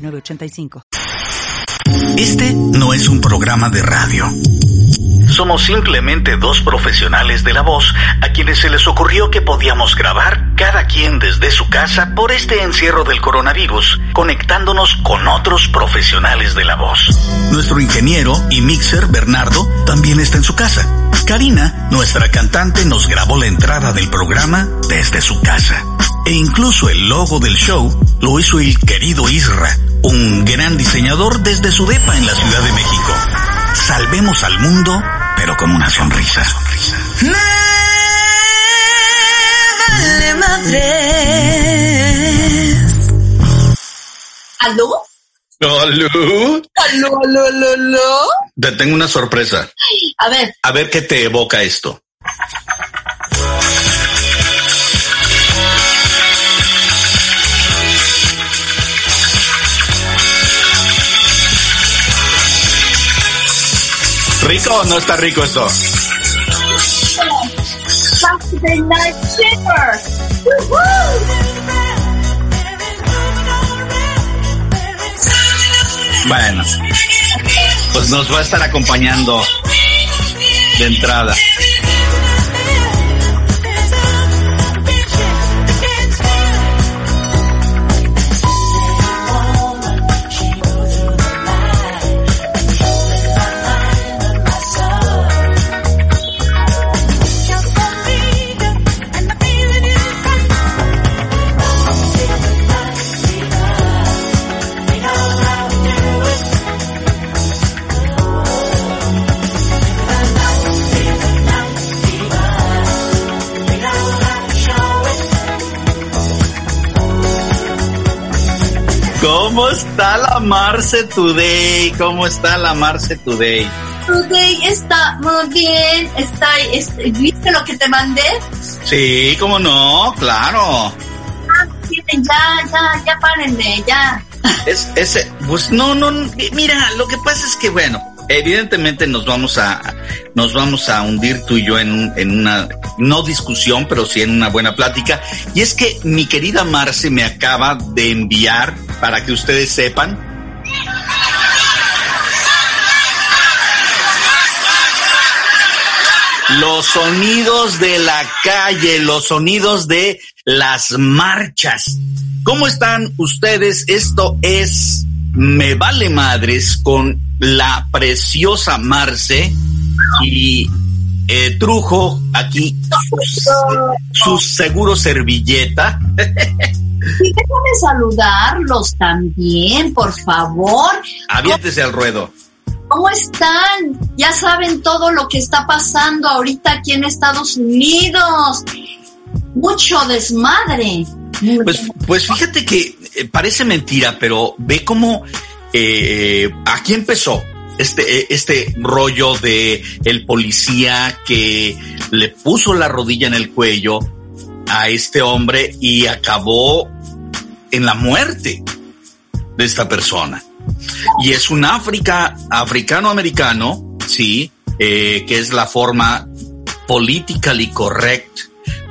906985. Este no es un programa de radio. Somos simplemente dos profesionales de la voz a quienes se les ocurrió que podíamos grabar cada quien desde su casa por este encierro del coronavirus, conectándonos con otros profesionales de la voz. Nuestro ingeniero y mixer Bernardo también está en su casa. Karina, nuestra cantante, nos grabó la entrada del programa desde su casa. E incluso el logo del show lo hizo el querido Isra, un gran diseñador desde su depa en la Ciudad de México. Salvemos al mundo, pero con una sonrisa. sonrisa. vale madres. ¿Aló? ¿Aló? ¿Aló, aló, aló, aló? Te tengo una sorpresa. A ver, A ver qué te evoca esto. ¿Rico o no está rico esto? Bueno, pues nos va a estar acompañando de entrada. ¿Cómo está la Marce Today? ¿Cómo está la Marce Today? Today está muy bien. Está, es- ¿Viste lo que te mandé? Sí, cómo no, claro. Ah, ya, ya, ya párenme, ya. Es ese, pues no, no, mira, lo que pasa es que bueno, evidentemente nos vamos a, nos vamos a hundir tú y yo en, en una, no discusión, pero sí en una buena plática. Y es que mi querida Marce me acaba de enviar, para que ustedes sepan, los sonidos de la calle, los sonidos de las marchas. ¿Cómo están ustedes? Esto es Me Vale Madres con la preciosa Marce y eh, Trujo aquí su, su seguro servilleta. Y déjame saludarlos también, por favor. Aviéntese al ruedo. ¿Cómo están? Ya saben todo lo que está pasando ahorita aquí en Estados Unidos. Mucho desmadre. Pues, pues fíjate que parece mentira, pero ve cómo eh, aquí empezó este, eh, este rollo de el policía que le puso la rodilla en el cuello a este hombre y acabó en la muerte de esta persona. Y es un África, africano-americano, sí, eh, que es la forma politically correct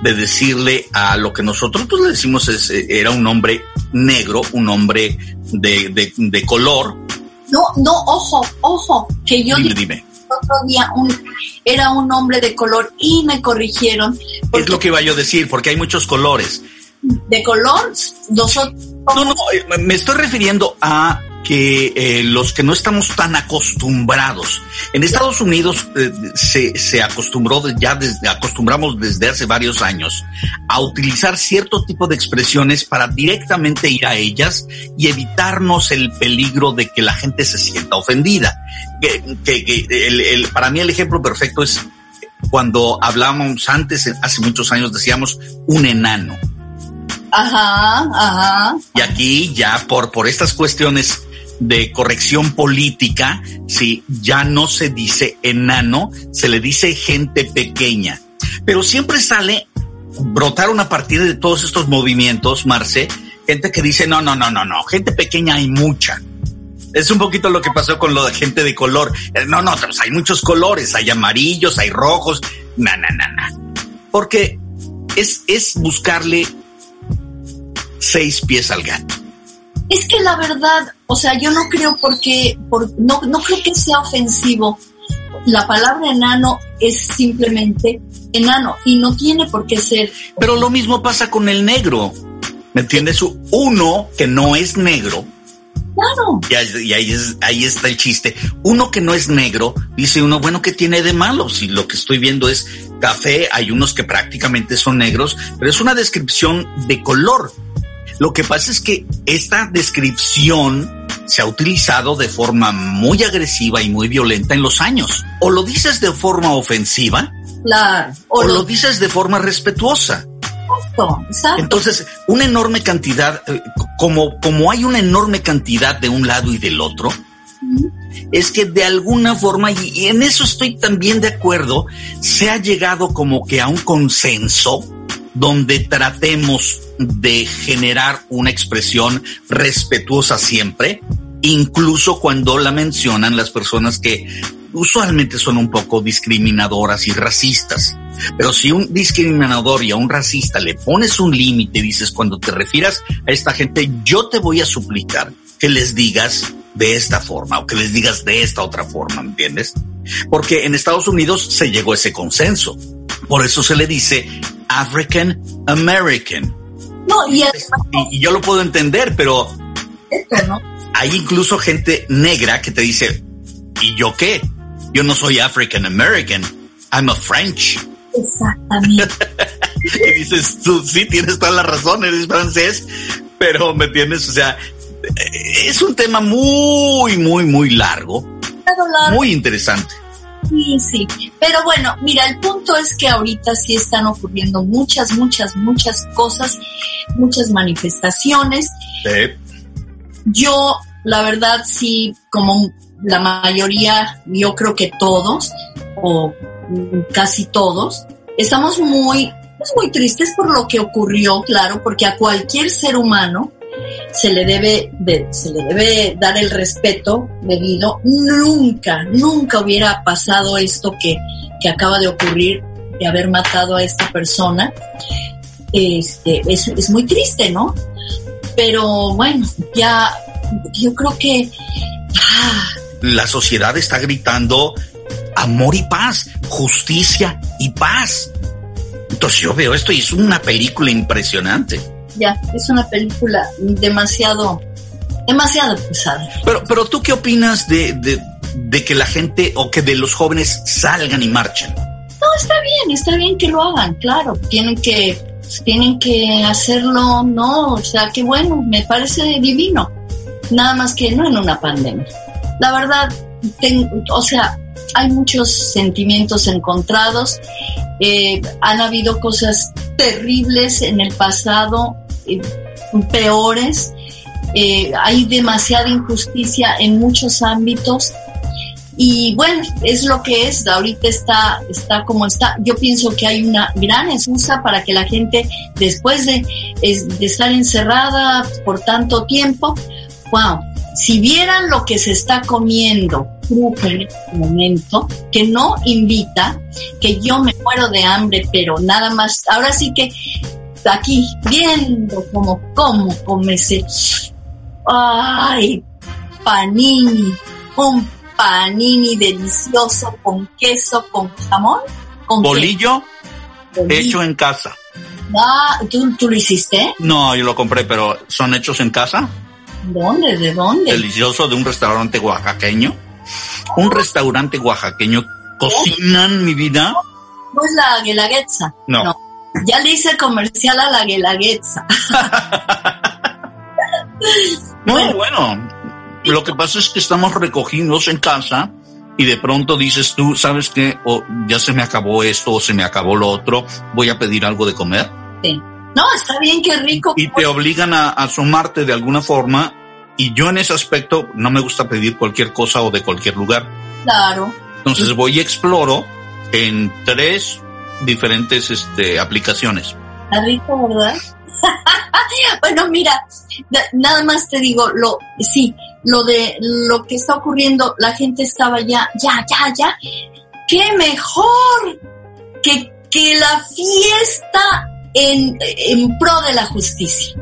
de decirle a lo que nosotros pues, le decimos es, eh, era un hombre negro, un hombre de, de, de color. No, no, ojo, ojo, que yo Dime, otro día un, era un hombre de color y me corrigieron. Es lo que iba yo a decir, porque hay muchos colores. De color, nosotros No, no, eh, me estoy refiriendo a que eh, los que no estamos tan acostumbrados. En Estados Unidos eh, se, se acostumbró ya desde, acostumbramos desde hace varios años a utilizar cierto tipo de expresiones para directamente ir a ellas y evitarnos el peligro de que la gente se sienta ofendida. Que, que- que el- el- para mí el ejemplo perfecto es cuando hablábamos antes, hace muchos años decíamos un enano. Ajá, ajá. Y aquí ya por, por estas cuestiones de corrección política, sí, ya no se dice enano, se le dice gente pequeña. Pero siempre sale, brotaron a partir de todos estos movimientos, Marce, gente que dice, no, no, no, no, no, gente pequeña hay mucha. Es un poquito lo que pasó con lo de gente de color. Eh, no, no, pues hay muchos colores, hay amarillos, hay rojos, na, na, na, na. Porque es, es buscarle seis pies al gato. Es que la verdad, o sea, yo no creo porque, por, no, no creo que sea ofensivo. La palabra enano es simplemente enano y no tiene por qué ser. Pero lo mismo pasa con el negro. ¿Me entiendes? Uno que no es negro. Claro. Y, ahí, ahí está el chiste. Uno que no es negro, dice uno, bueno, ¿qué tiene de malo? Si lo que estoy viendo es café, hay unos que prácticamente son negros, pero es una descripción de color. Lo que pasa es que esta descripción se ha utilizado de forma muy agresiva y muy violenta en los años. O lo dices de forma ofensiva, claro. o, lo, dices de forma respetuosa. Exacto, exacto. Entonces, una enorme cantidad, eh, como, como hay una enorme cantidad de un lado y del otro, es que de alguna forma, y en eso estoy también de acuerdo, se ha llegado como que a un consenso donde tratemos de generar una expresión respetuosa siempre, incluso cuando la mencionan las personas que usualmente son un poco discriminadoras y racistas. Pero si un discriminador y a un racista le pones un límite, dices, cuando te refieras a esta gente, yo te voy a suplicar que les digas de esta forma o que les digas de esta otra forma, ¿me entiendes? Porque en Estados Unidos se llegó a ese consenso. Por eso se le dice African American. No, y, y, yo lo puedo entender, pero ¿no? hay incluso gente negra que te dice, ¿y yo qué? Yo no soy African American, I'm a French. Exactamente. y dices, tú sí tienes toda la razón, eres francés, pero me entiendes, o sea, es un tema muy, muy, muy largo, muy interesante. Sí, sí. Pero bueno, mira, el punto es que ahorita sí están ocurriendo muchas, muchas, muchas cosas, muchas manifestaciones. Yo, la verdad, sí, como la mayoría, yo creo que todos, o casi todos, estamos muy, pues muy tristes por lo que ocurrió, claro, porque a cualquier ser humano se le debe, se le debe dar el respeto debido. Nunca, nunca hubiera pasado esto que, que acaba de ocurrir, de haber matado a esta persona. Este, es, es muy triste, ¿no? Pero bueno, ya, yo creo que... Ah, La sociedad está gritando amor y paz, justicia y paz. Entonces yo veo esto y es una película impresionante ya, es una película demasiado, demasiado pesada. Pero, pero tú qué opinas de, de, de que la gente o que de los jóvenes salgan y marchen? No, está bien, está bien que lo hagan, claro, tienen que, tienen que hacerlo, no, o sea, que bueno, me parece divino, nada más que no en una pandemia. La verdad, o sea, hay muchos sentimientos encontrados, eh, han habido cosas terribles en el pasado, peores, eh, hay demasiada injusticia en muchos ámbitos y bueno, es lo que es, ahorita está, está como está. Yo pienso que hay una gran excusa para que la gente, después de, de estar encerrada por tanto tiempo, wow, si vieran lo que se está comiendo en este momento, que no invita, que yo me muero de hambre, pero nada más, ahora sí que aquí viendo como cómo come ese, ay, panini, un panini delicioso con queso, con jamón. Con Bolillo, hecho en casa. Ah, ¿tú, ¿tú, lo hiciste? No, yo lo compré, pero ¿son hechos en casa? ¿Dónde? ¿De dónde? Delicioso de un restaurante oaxaqueño. Un restaurante oaxaqueño. ¿Cocinan mi vida? No es la guelaguetza. No. no. Ya le hice comercial a la guelaguetza. Muy bueno. Lo que pasa es que estamos recogidos en casa y de pronto dices tú, ¿sabes qué? O ya se me acabó esto o se me acabó lo otro, voy a pedir algo de comer. Sí. No, está bien, qué rico. Y te obligan a, a sumarte de alguna forma. Y yo en ese aspecto no me gusta pedir cualquier cosa o de cualquier lugar. Claro. Entonces voy y exploro en tres diferentes este, aplicaciones. Está rico, ¿verdad? bueno, mira, nada más te digo, lo, sí, lo de lo que está ocurriendo, la gente estaba ya, ya, ya, ya, qué mejor que, que la fiesta en, en pro de la justicia.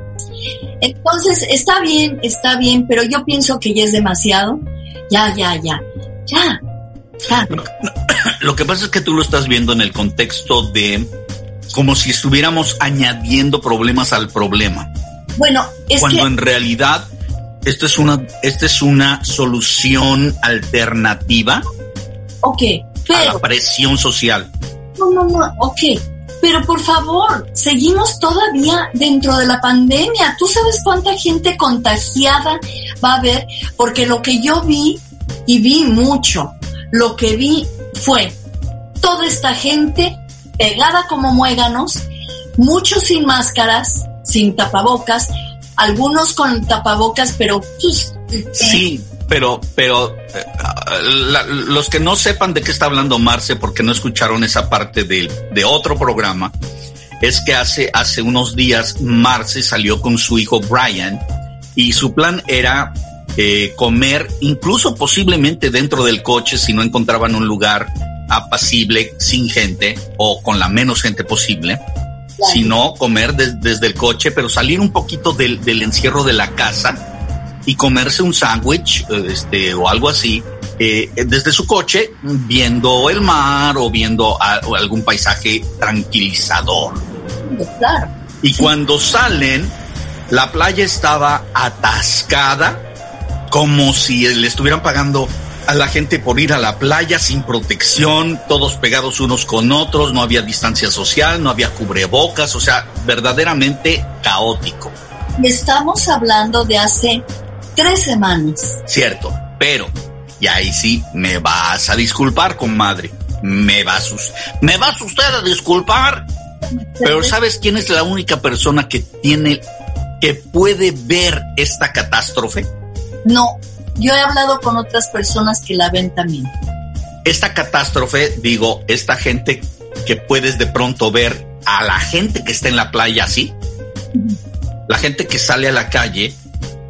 Entonces, está bien, está bien, pero yo pienso que ya es demasiado. Ya, ya, ya, ya. Lo que pasa es que tú lo estás viendo en el contexto de como si estuviéramos añadiendo problemas al problema. Bueno, es cuando en realidad esto es una esta es una solución alternativa. Ok, pero a la presión social. No, no, no, ok. Pero por favor, seguimos todavía dentro de la pandemia. ¿Tú sabes cuánta gente contagiada va a haber? Porque lo que yo vi, y vi mucho, lo que vi fue toda esta gente pegada como muéganos, muchos sin máscaras, sin tapabocas, algunos con tapabocas, pero pues, sí, pero pero eh, los que no sepan de qué está hablando Marce porque no escucharon esa parte de, de otro programa es que hace hace unos días Marce salió con su hijo Brian y su plan era eh, comer incluso posiblemente dentro del coche si no encontraban un lugar apacible, sin gente o con la menos gente posible, sino comer desde el coche, pero salir un poquito del, encierro de la casa y comerse un sándwich este, o algo así eh, desde su coche, viendo el mar o viendo algún paisaje tranquilizador. Y cuando salen, la playa estaba atascada, como si le estuvieran pagando a la gente por ir a la playa sin protección, todos pegados unos con otros, no había distancia social, no había cubrebocas, o sea, verdaderamente caótico. Estamos hablando de hace tres semanas. Cierto, pero, y ahí sí me vas a disculpar, comadre, me vas, me vas usted a disculpar, pero ¿sabes quién es la única persona que tiene, que puede ver esta catástrofe? No, yo he hablado con otras personas que la ven también. Esta catástrofe, digo, esta gente que puedes de pronto ver a la gente que está en la playa así, la gente que sale a la calle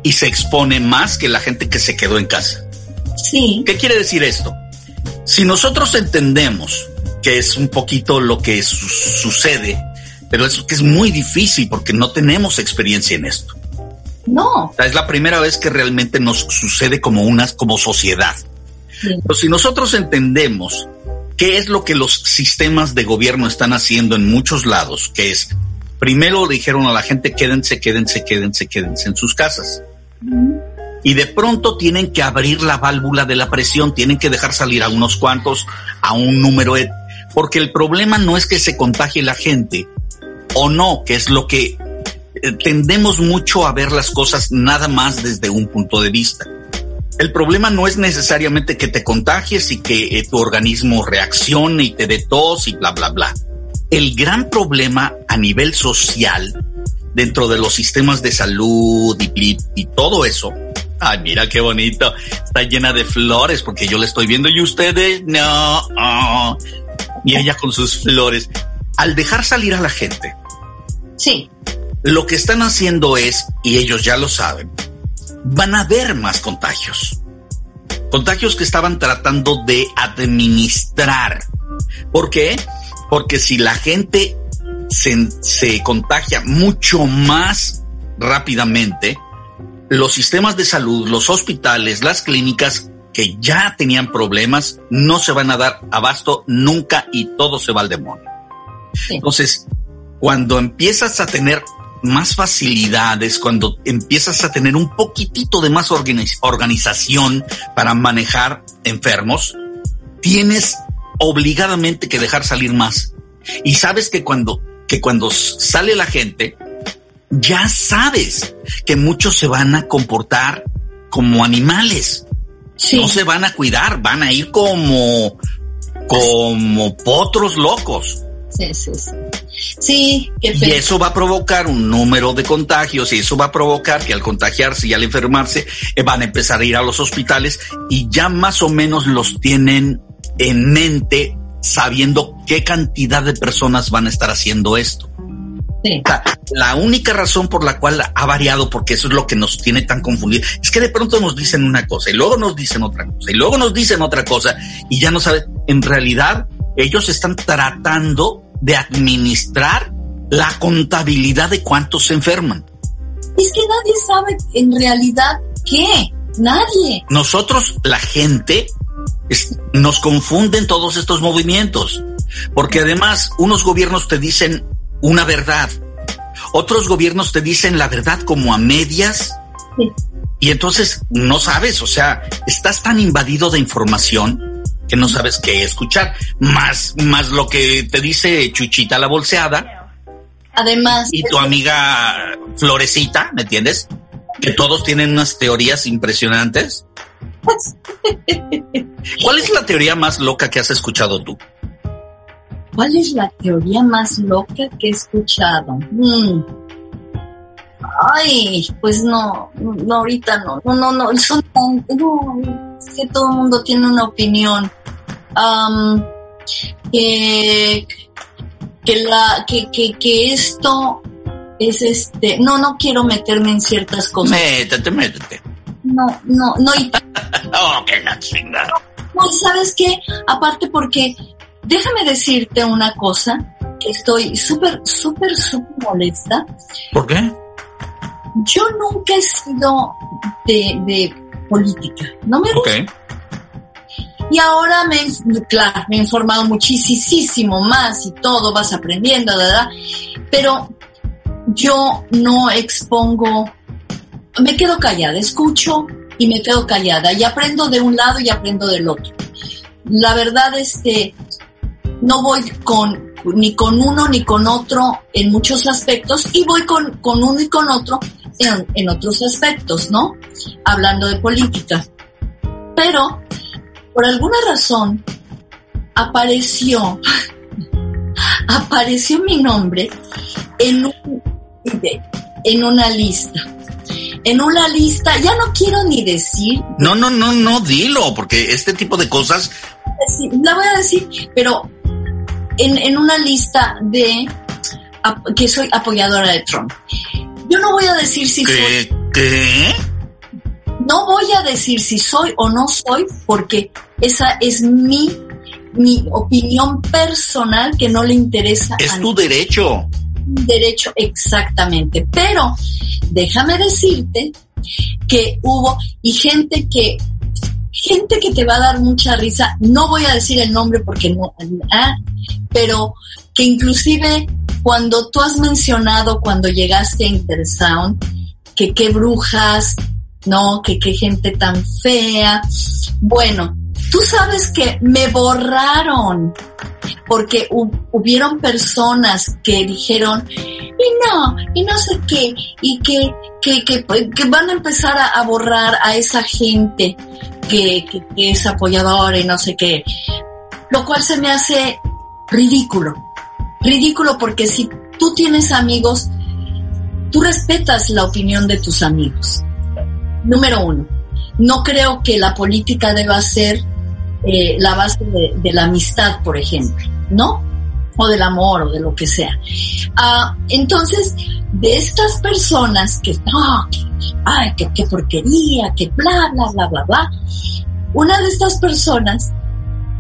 y se expone más que la gente que se quedó en casa. Sí. ¿Qué quiere decir esto? Si nosotros entendemos que es un poquito lo que sucede, pero es que es muy difícil porque no tenemos experiencia en esto. No. es la primera vez que realmente nos sucede como unas, como sociedad. Pero si nosotros entendemos qué es lo que los sistemas de gobierno están haciendo en muchos lados, que es, primero dijeron a la gente, quédense, quédense, quédense, quédense en sus casas. Y de pronto tienen que abrir la válvula de la presión, tienen que dejar salir a unos cuantos, a un número, porque el problema no es que se contagie la gente o no, que es lo que tendemos mucho a ver las cosas nada más desde un punto de vista. El problema no es necesariamente que te contagies y que eh, tu organismo reaccione y te dé tos y bla, bla, bla. El gran problema a nivel social, dentro de los sistemas de salud y, y todo eso, ay, mira qué bonito, está llena de flores porque yo la estoy viendo y ustedes no, oh. y ella con sus flores. Al dejar salir a la gente, sí lo que están haciendo es, y ellos ya lo saben, van a haber más contagios. Contagios que estaban tratando de administrar. ¿Por qué? Porque si la gente se, contagia mucho más rápidamente, los sistemas de salud, los hospitales, las clínicas que ya tenían problemas, no se van a dar abasto nunca y todo se va al demonio. Entonces, cuando empiezas a tener más facilidades, cuando empiezas a tener un poquitito de más organización para manejar enfermos, tienes obligadamente que dejar salir más. Y sabes que cuando, que cuando sale la gente, ya sabes que muchos se van a comportar como animales. No se van a cuidar, van a ir como, como potros locos. Sí, sí, sí. Sí, qué Y eso va a provocar un número de contagios y eso va a provocar que al contagiarse y al enfermarse eh, van a empezar a ir a los hospitales y ya más o menos los tienen en mente sabiendo qué cantidad de personas van a estar haciendo esto. Sí. la única razón por la cual ha variado, porque eso es lo que nos tiene tan confundidos, es que de pronto nos dicen una cosa y luego nos dicen otra cosa y luego nos dicen otra cosa y ya no saben, en realidad ellos están tratando de administrar la contabilidad de cuántos se enferman. Es que nadie sabe en realidad qué, nadie. Nosotros, la gente, nos confunden todos estos movimientos, porque además unos gobiernos te dicen una verdad, otros gobiernos te dicen la verdad como a medias. Y entonces no sabes, o sea, estás tan invadido de información que no sabes qué escuchar, más, más lo que te dice Chuchita la bolseada. Además. Y tu amiga Florecita, ¿me entiendes? Que todos tienen unas teorías impresionantes. ¿Cuál es la teoría más loca que has escuchado tú? ¿Cuál es la teoría más loca que he escuchado? Mm. Ay, pues no, no, ahorita no, no, no, no, son tan, no, que todo el mundo tiene una opinión. que, que la, que, que, que esto es este, no, no quiero meterme en ciertas cosas. Métete, métete. No, no, no, y... oh, qué la chingada. No, ¿sabes qué? Aparte porque, déjame decirte una cosa, que estoy súper, súper, súper molesta. ¿Por qué? Yo nunca he sido de, de política, no me gusta. Y ahora me, claro, me he informado muchísimo más y todo, vas aprendiendo, ¿verdad? Pero yo no expongo, me quedo callada, escucho y me quedo callada y aprendo de un lado y aprendo del otro. La verdad es que no voy con ni con uno ni con otro en muchos aspectos y voy con, con uno y con otro en, otros aspectos, ¿no? Hablando de política. Pero, por alguna razón, apareció, apareció mi nombre en, un, en una lista. En una lista, ya no quiero ni decir. No, no, no, no, dilo, porque este tipo de cosas. la voy a decir, pero en, en una lista de que soy apoyadora de Trump. Yo no voy a decir si soy. ¿Qué? No voy a decir si soy o no soy, porque esa es mi, mi opinión personal que no le interesa es tu derecho. Derecho, exactamente. Pero déjame decirte que hubo y gente que gente que te va a dar mucha risa, no voy a decir el nombre porque no, ah, pero que inclusive cuando tú has mencionado cuando llegaste a Intersound, que qué brujas, no, que qué gente tan fea. Bueno, tú sabes que me borraron porque hubieron personas que dijeron, y no, y no sé qué, y que, que, que, que van a empezar a, borrar a esa gente que, es apoyadora y no sé qué. Lo cual se me hace ridículo ridículo porque si tú tienes amigos, tú respetas la opinión de tus amigos. Número uno, no creo que la política deba ser eh, la base de, la amistad, por ejemplo, ¿no? O del amor o de lo que sea. Ah, entonces, de estas personas que, no, ay, qué porquería, que bla, bla, bla, bla, bla, una de estas personas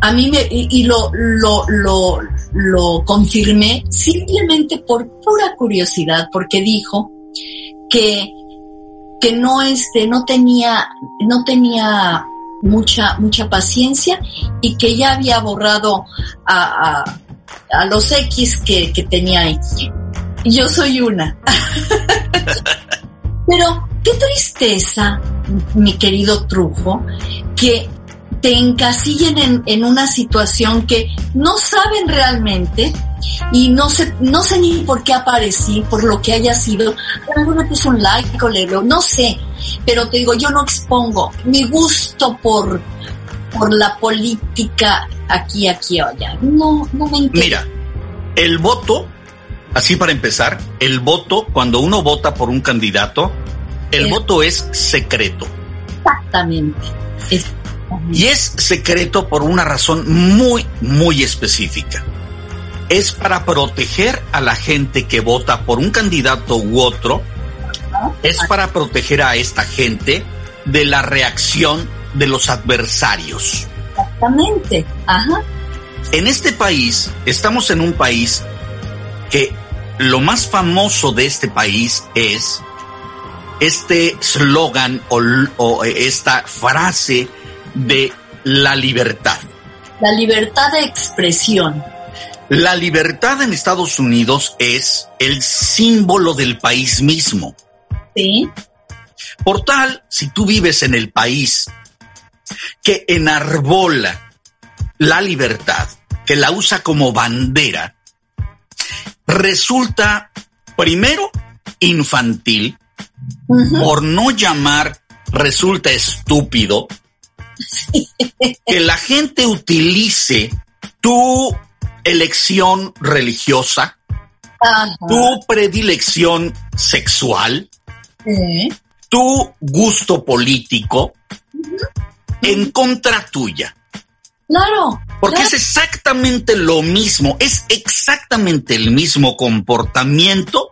a mí me, y, lo, lo, lo, lo confirmé simplemente por pura curiosidad, porque dijo que, que no, este, no tenía, no tenía mucha, mucha paciencia y que ya había borrado a, a, a los X que, que tenía ahí. Yo soy una. Pero qué tristeza, mi querido Trujo, que te encasillen en, en, una situación que no saben realmente y no sé, no sé ni por qué aparecí, por lo que haya sido. A lo mejor un like o le no sé, pero te digo, yo no expongo mi gusto por, por la política aquí, aquí o allá. No, no me interesa. Mira, el voto Así para empezar, el voto, cuando uno vota por un candidato, el voto es secreto. Exactamente. Y es secreto por una razón muy, muy específica. Es para proteger a la gente que vota por un candidato u otro. Es para proteger a esta gente de la reacción de los adversarios. Exactamente. Ajá. En este país, estamos en un país que lo más famoso de este país es este slogan o, esta frase de la libertad. La libertad de expresión. La libertad en Estados Unidos es el símbolo del país mismo. Sí. Por tal, si tú vives en el país que enarbola la libertad, que la usa como bandera, resulta primero infantil, por no llamar resulta estúpido que la gente utilice tu elección religiosa, tu predilección sexual, tu gusto político en contra tuya. Claro. Porque es exactamente lo mismo, es exactamente el mismo comportamiento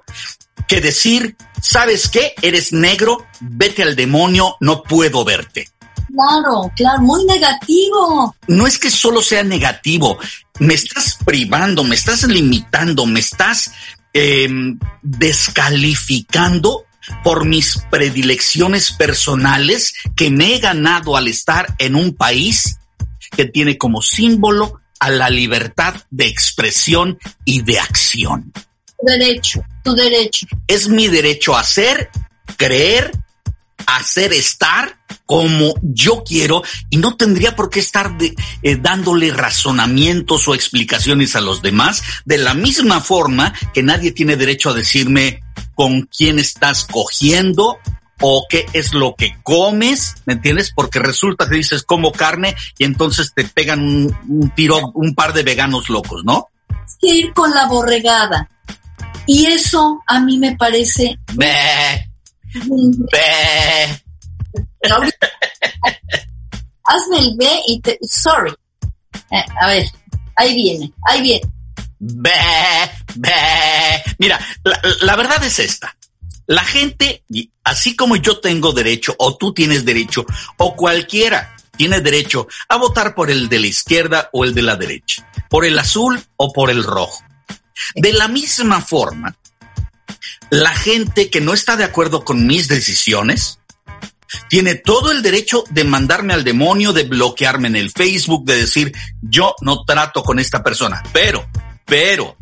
que decir, ¿sabes qué? Eres negro, vete al demonio, no puedo verte. Claro, claro, muy negativo. No es que solo sea negativo, me estás privando, me estás limitando, me estás em, descalificando por mis predilecciones personales que me he ganado al estar en un país que tiene como símbolo a la libertad de expresión y de acción. Tu derecho, tu derecho. Es mi derecho a ser, creer, hacer estar como yo quiero y no tendría por qué estar eh, dándole razonamientos o explicaciones a los demás de la misma forma que nadie tiene derecho a decirme con quién estás cogiendo o qué es lo que comes, ¿me entiendes? Porque resulta que dices como carne y entonces te pegan un, tiro un par de veganos locos, ¿no? que ir con la borregada. Y eso a mí me parece... Be, be. hazme el B y te... Sorry. Eh, a ver, ahí viene, ahí viene. Be. Mira, la verdad es esta. La gente, así como yo tengo derecho, o tú tienes derecho, o cualquiera tiene derecho a votar por el de la izquierda o el de la derecha, por el azul o por el rojo. De la misma forma, la gente que no está de acuerdo con mis decisiones tiene todo el derecho de mandarme al demonio, de bloquearme en el Facebook, de decir yo no trato con esta persona. Pero, pero,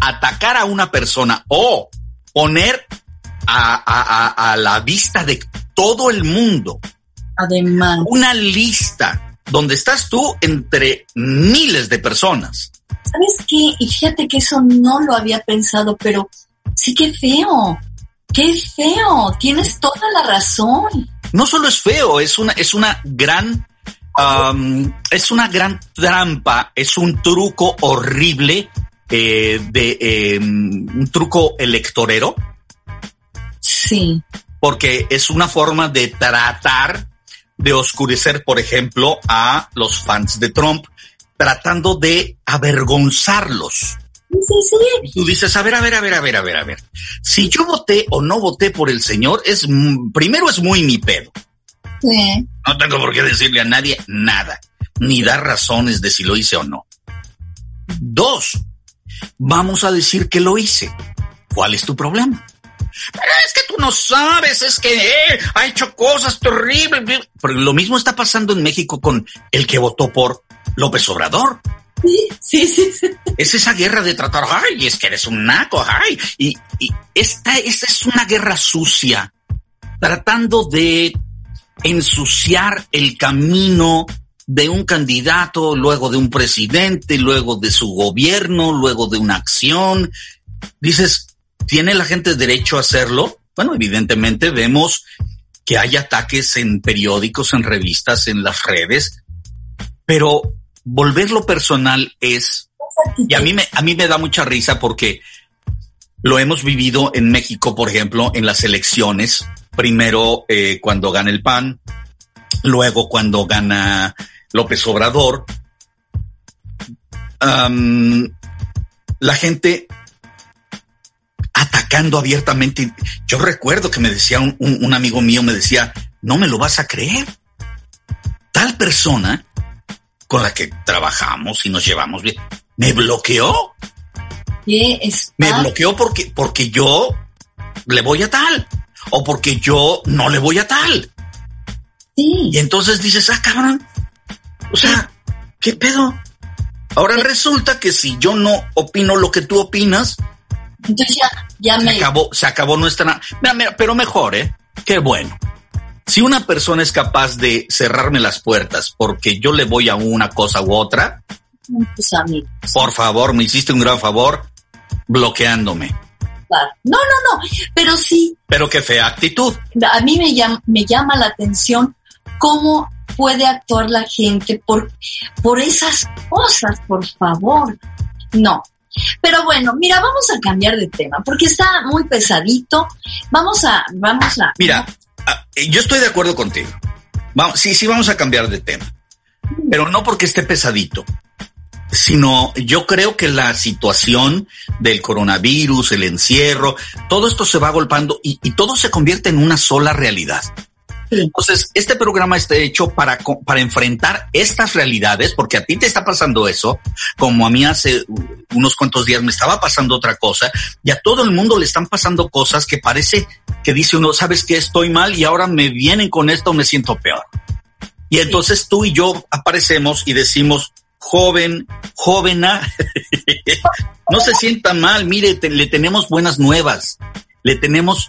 atacar a una persona o poner a, la vista de todo el mundo. Además. Una lista donde estás tú entre miles de personas. ¿Sabes qué? Y fíjate que eso no lo había pensado, pero sí que feo. Qué feo. Tienes toda la razón. No solo es feo, es una, es una gran, es una gran trampa, es un truco horrible eh, de em, un truco electorero Sí. Porque es una forma de tratar de oscurecer, por ejemplo, a los fans de Trump, tratando de avergonzarlos. Sí, sí. Tú dices, a ver, a ver, a ver, a ver, a ver, a ver. Si yo voté o no voté por el señor, es primero es muy mi pedo. Sí. No tengo por qué decirle a nadie nada, ni dar razones de si lo hice o no. Dos, vamos a decir que lo hice. ¿Cuál es tu problema? Pero es que tú no sabes, es que eh, ha hecho cosas terribles. Pero lo mismo está pasando en México con el que votó por López Obrador. Sí, sí, sí. Es esa guerra de tratar, ay, es que eres un naco, ay. Y, esta, esta es una guerra sucia, tratando de ensuciar el camino de un candidato, luego de un presidente, luego de su gobierno, luego de una acción. Dices, ¿Tiene la gente derecho a hacerlo? Bueno, evidentemente vemos que hay ataques en periódicos, en revistas, en las redes, pero volverlo personal es, y a mí me, a mí me da mucha risa porque Lo hemos vivido en México, por ejemplo, en las elecciones. Primero eh, cuando gana el PAN, luego cuando gana López Obrador. la gente atacando abiertamente. Yo recuerdo que me decía un, un, amigo mío, me decía, no me lo vas a creer. Tal persona con la que trabajamos y nos llevamos bien, me bloqueó. Me bloqueó porque, porque yo le voy a tal o porque yo no le voy a tal. Sí. Y entonces dices, ah, cabrón. O sea, ¿qué pedo? Ahora resulta que si yo no opino lo que tú opinas, entonces ya, ya me. Acabó, se acabó nuestra. Mira, mira, pero mejor, ¿eh? Qué bueno. Si una persona es capaz de cerrarme las puertas porque yo le voy a una cosa u otra, pues a mí, por favor, me hiciste un gran favor bloqueándome. Claro. No, no, no, pero sí. Pero qué fea actitud. A mí me llama, me llama la atención cómo puede actuar la gente por, por esas cosas, por favor. No. Pero bueno, mira, vamos a cambiar de tema porque está muy pesadito. Vamos a, vamos a. Mira, eh, yo estoy de acuerdo contigo. Vamos, sí, sí, vamos a cambiar de tema. Pero no porque esté pesadito, sino yo creo que la situación del coronavirus, el encierro, todo esto se va golpando y, y todo se convierte en una sola realidad. Entonces, este programa está hecho para, para enfrentar estas realidades, porque a ti te está pasando eso, como a mí hace unos cuantos días me estaba pasando otra cosa, y a todo el mundo le están pasando cosas que parece que dice uno, sabes que estoy mal y ahora me vienen con esto, me siento peor. Y entonces tú y yo aparecemos y decimos, joven, jovena, no se sienta mal, mire, le tenemos buenas nuevas, le tenemos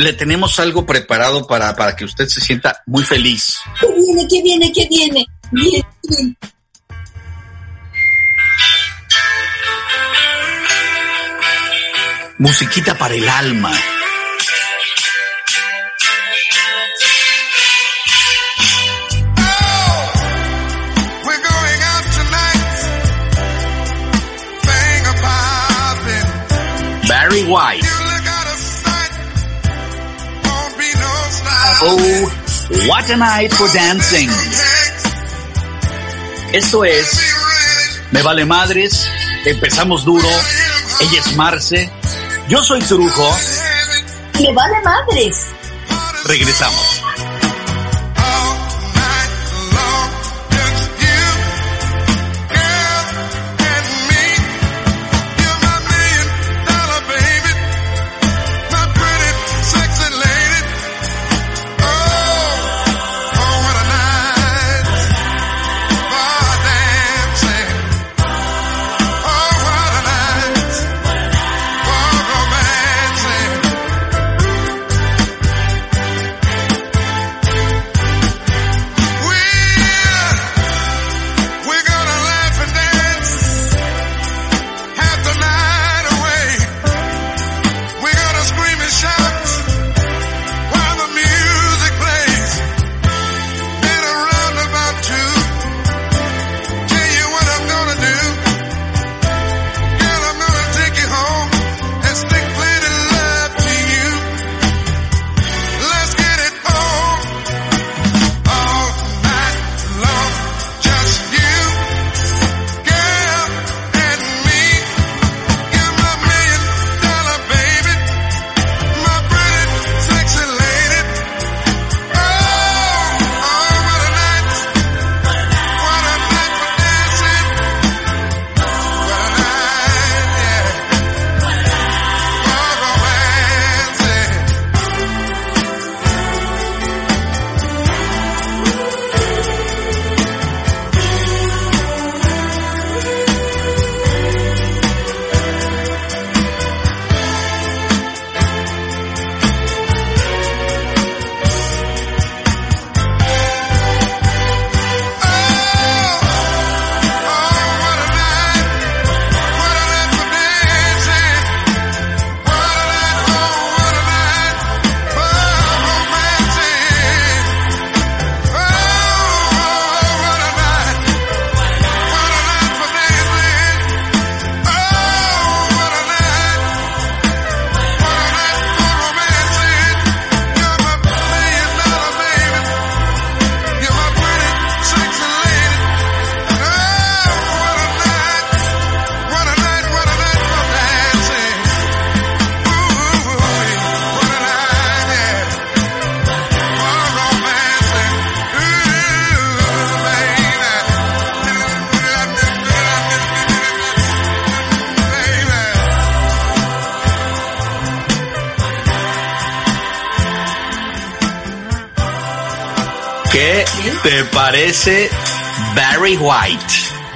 le tenemos algo preparado para, para que usted se sienta muy feliz. ¿Qué viene? ¿Qué viene? ¿Qué viene? Bien, Musiquita para el alma. Barry White. Oh, what a night for dancing. Esto es Me Vale Madres, empezamos duro, ella es Marce, yo soy Trujo. Me Vale Madres. Regresamos.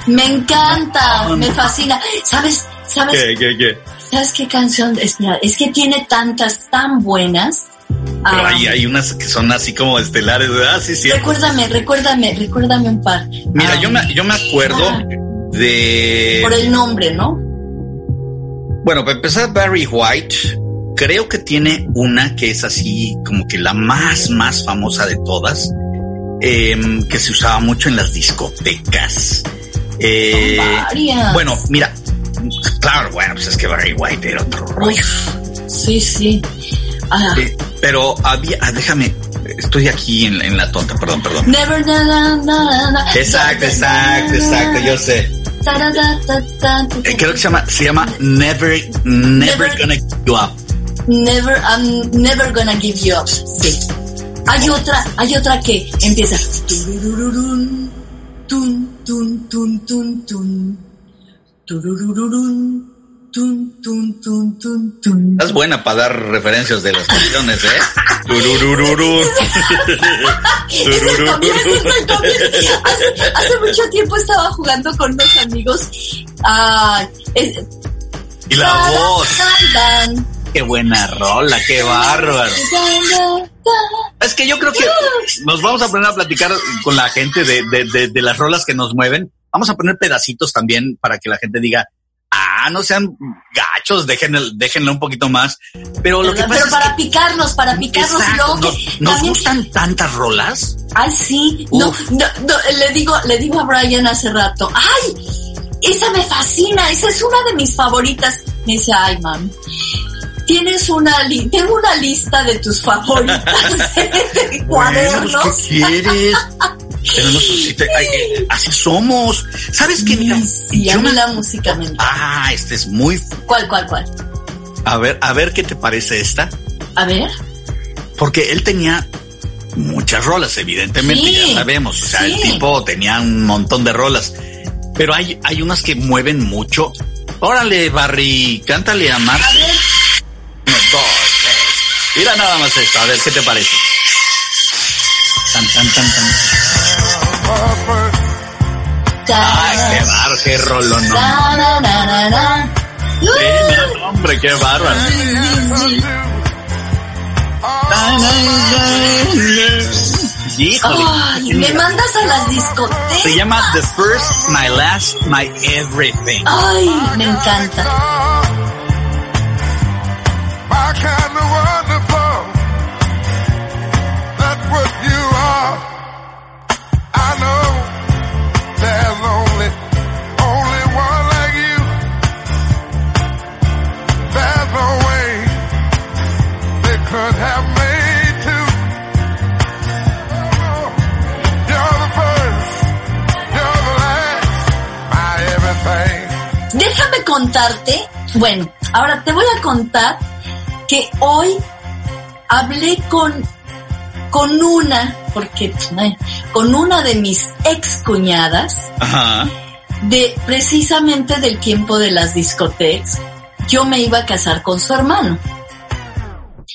Me encanta, me fascina. ¿Sabes? ¿Sabes? ¿Qué, qué, qué? ¿Sabes qué canción? Espera, es que tiene tantas tan buenas. Pero Ah, hay, hay unas que son así como estelares, ¿verdad? Sí, sí. Recuérdame, recuérdame, recuérdame un par. Mira, Ah, yo me, yo me acuerdo ah, de... Por el nombre, ¿no? Bueno, para empezar, Barry White, creo que tiene una que es así como que la más, más famosa de todas, em, que se usaba mucho en las discotecas. Eh, bueno, mira, claro, bueno, pues es que Barry White era otro rollo. Sí, sí. Ah, Eh, pero había, ah, déjame, estoy aquí en, en la tonta, perdón, perdón. Never na, na, na, na. Exacto, exacto, exacto, yo sé. Eh, creo que se llama, se llama Never, Never Never- Gonna Give You Up. Never, I'm never gonna give you up. Sí. Hay otra, hay otra que empieza. Tun, tun, tun, tun, tun. Tururururun, tun, tun, tun, tun, tun. Estás buena para dar referencias de las canciones, ¿eh? Tururururú. Es el comienzo, es el comienzo. Hace, hace mucho tiempo estaba jugando con unos amigos. Ah, es- Y la voz. Qué buena rola, qué bárbaro. Es que yo creo que nos vamos a poner a platicar con la gente de, de, de, de las rolas que nos mueven. Vamos a poner pedacitos también para que la gente diga, ah, no sean gachos, déjenlo, déjenlo un poquito más. Pero lo que Pero pasa es para que picarnos, para picarnos, Exacto, no, nos, que nos también- gustan tantas rolas. Ay, sí, no, no, no, le digo, le digo a Brian hace rato, ay, esa me fascina, esa es una de mis favoritas. Me dice, ay, mam, tienes una, li tengo una lista de tus favoritas de cuadernos. Bueno, ¿Qué quieres? Pero no sé si te- eh, así somos. ¿Sabes qué? Mira, Sí, a yo mí me- la música me. Ah, este es muy... ¿Cuál, cuál, cuál? A ver, a ver qué te parece esta. A ver. Porque él tenía muchas rolas, evidentemente, Sí, ya sabemos. O sea, el tipo tenía un montón de rolas. Pero hay, hay unas que mueven mucho. Órale, Barry, cántale a Marta. A ver. Mira nada más esto, a ver qué te parece. Tan, tan, tan, tan. Ay, qué bar, qué rolón. no. Sí, hombre, qué bárbaro. Híjole. Ay, me mandas a las discotecas. Se llama The First, My Last, My Everything. Ay, me encanta. Contarte, bueno, ahora te voy a contar que hoy hablé con, con una, porque, con una de mis ex cuñadas, Ajá. de precisamente del tiempo de las discotecas. Yo me iba a casar con su hermano,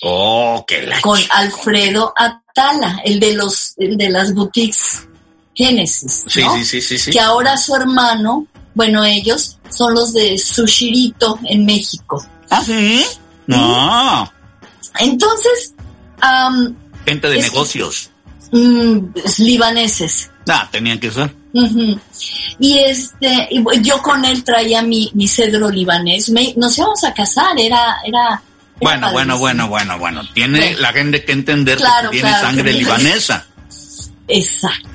Oh, qué la con Alfredo Atala, el de los, el de las boutiques Génesis, sí, sí, sí, sí. que ahora su hermano, bueno, ellos son los de Sushirito en México. ¿Ah, sí? No. Entonces, am, Gente de Es negocios. mm, libaneses. Ah, tenían que ser. Y este, y yo con él traía mi, mi cedro libanés. Me- nos íbamos a casar, era, era. era Bueno, bueno, bueno, bueno, bueno. Tiene Bueno. la gente que entender Claro, que tiene claro, sangre que- libanesa. Exacto.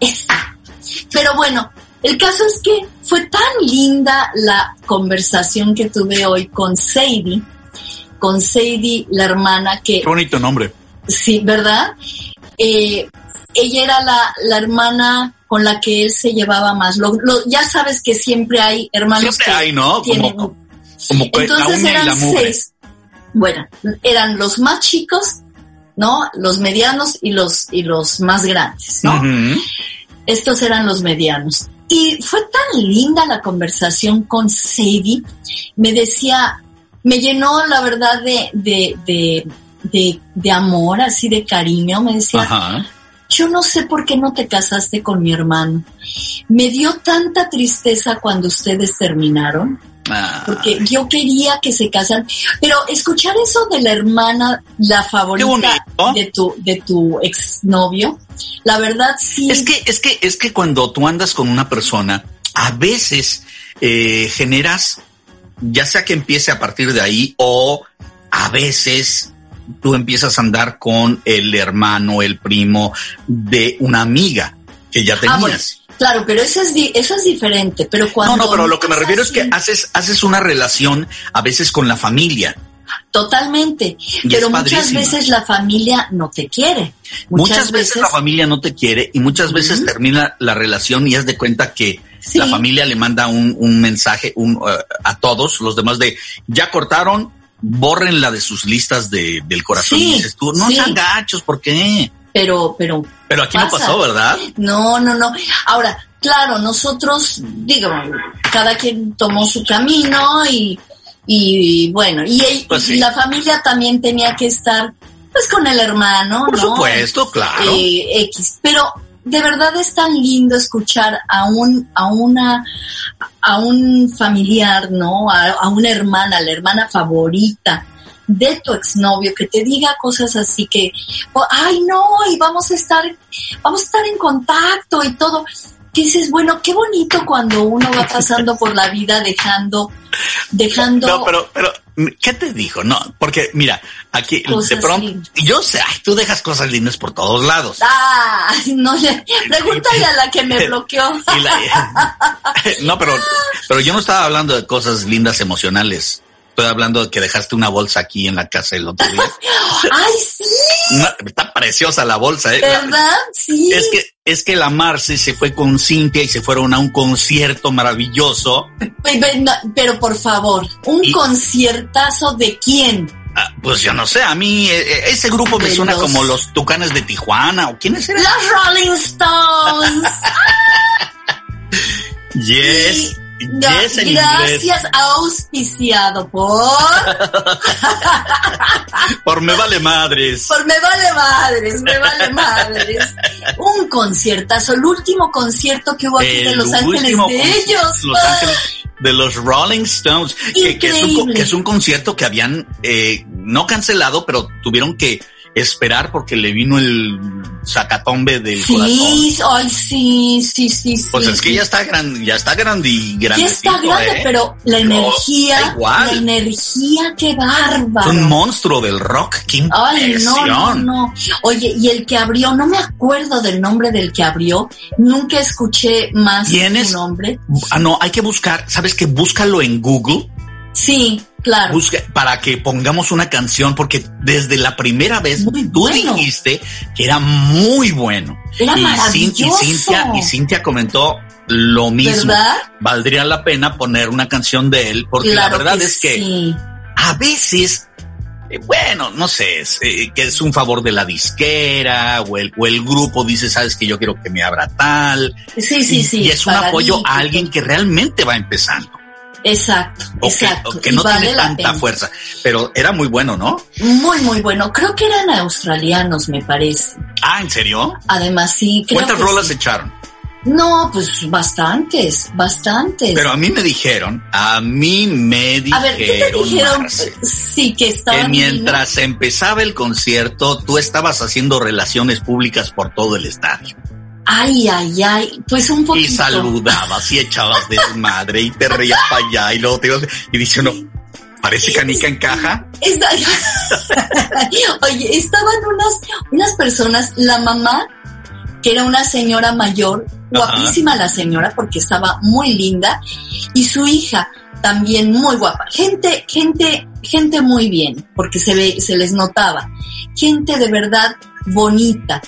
Exacto. Pero bueno, el caso es que fue tan linda la conversación que tuve hoy con Sadie, con Sadie, la hermana que Qué bonito nombre. Sí, ¿verdad? Eh, ella era la, la hermana con la que él se llevaba más. Lo- lo- ya sabes que siempre hay hermanos Siempre que hay, ¿no? tienen... Como, como la Entonces eran la seis. Bueno, eran los más chicos, ¿no? Los medianos y los, y los más grandes, ¿no? Estos eran los medianos. Y fue tan linda la conversación con Sadie. Me decía, me llenó la verdad de, de, de, de, de amor, así de cariño. Me decía, Ajá. yo no sé por qué no te casaste con mi hermano. Me dio tanta tristeza cuando ustedes terminaron. Porque yo quería que se casan, pero escuchar eso de la hermana, la favorita de tu de tu exnovio, la verdad sí. Es que es que es que cuando tú andas con una persona, a veces eh, generas, ya sea que empiece a partir de ahí o a veces tú empiezas a andar con el hermano, el primo de una amiga que ya ah, tenías. Claro, pero eso es, eso es diferente. Pero cuando. No, no, pero lo que me refiero es que haces, haces una relación a veces con la familia. Totalmente. pero muchas veces la familia no te quiere. Muchas, veces, la familia no te quiere y muchas veces termina la relación y has de cuenta que la familia le manda un, un mensaje un, uh, a todos los demás de ya cortaron, bórrenla de sus listas de, del corazón. y dices tú, no sean gachos, ¿por qué? Pero, pero. Pero aquí no pasó, ¿verdad? No, no, no. Ahora, claro, nosotros, digo, cada quien tomó su camino y, y bueno, y, pues la familia también tenía que estar, pues, con el hermano, Por supuesto, claro. Eh, X. Pero de verdad es tan lindo escuchar a un, a una, a un familiar, ¿no? A, una hermana, la hermana favorita de tu exnovio que te diga cosas así que, ay no, y vamos a estar, vamos a estar en contacto y todo dices, bueno, qué bonito cuando uno va pasando por la vida dejando, dejando. No, pero, pero, ¿qué te dijo? No, porque mira, aquí de pronto, yo sé, ay, tú dejas cosas lindas por todos lados. Ah, no, pregúntale a la que me bloqueó. no, pero, pero yo no estaba hablando de cosas lindas emocionales. Estoy hablando de que dejaste una bolsa aquí en la casa el otro día. ¡Ay, sí! está preciosa la bolsa, ¿eh? ¿Verdad? Sí. Es que, es que la Marce se fue con Cintia y se fueron a un concierto maravilloso. Pero, por favor, ¿un conciertazo de quién? Ah, pues yo no sé, a mí eh, eh, ese grupo me suena como los Tucanes de Tijuana o quiénes eran. Los Rolling Stones. yes. Gracias, auspiciado por. por Me Vale Madres. Por Me Vale Madres, Me Vale Madres. Un conciertazo, el último concierto que hubo aquí de Los Ángeles de ellos. Los Ángeles de los Rolling Stones, que, es un, que, es un, concierto que habían eh, no cancelado, pero tuvieron que esperar porque le vino el sacatombe del sí, corazón. Sí, sí, sí, sí. Pues es que ya está grande, ya está grande y grande. Ya está grande, ¿eh? pero la energía, la energía, qué bárbaro. un monstruo del rock, qué Ay, no, no, no. Oye, y el que abrió, no me acuerdo del nombre del que abrió, nunca escuché más su nombre. Ah, no, hay que buscar, ¿sabes qué? Búscalo en Google. Sí. Claro. para que pongamos una canción, porque desde la primera vez tú dijiste que era muy bueno. Era y, maravilloso. y, Cintia, y Cintia comentó lo mismo. ¿Verdad? Valdría la pena poner una canción de él, porque la verdad es que a veces eh, bueno, no sé, eh, que es un favor de la disquera o el, o el grupo dice, sabes que yo quiero que me abra tal. Sí, sí, sí. Y es un apoyo a alguien que realmente va empezando. Exacto, exacto. Que, no tiene tanta fuerza, pero era muy bueno, ¿no? Muy, muy bueno. Creo que eran australianos, me parece. Ah, ¿en serio? Además, sí. ¿Cuántas rolas echaron? No, pues bastantes, bastantes. Pero a mí me dijeron, a mí me dijeron. A ver, ¿qué te dijeron? sí, que estaban. Que mientras empezaba el concierto, tú estabas haciendo relaciones públicas por todo el estadio. Ay, ay, ay, pues un poquito. Y saludabas y echabas desmadre y te reías para allá y luego te ibas y dice uno, parece canica en caja. Oye, estaban unas, unas personas, la mamá, que era una señora mayor, guapísima la señora porque estaba muy linda, y su hija también muy guapa. Gente, gente, gente muy bien, porque se ve, se les notaba. Gente de verdad bonita,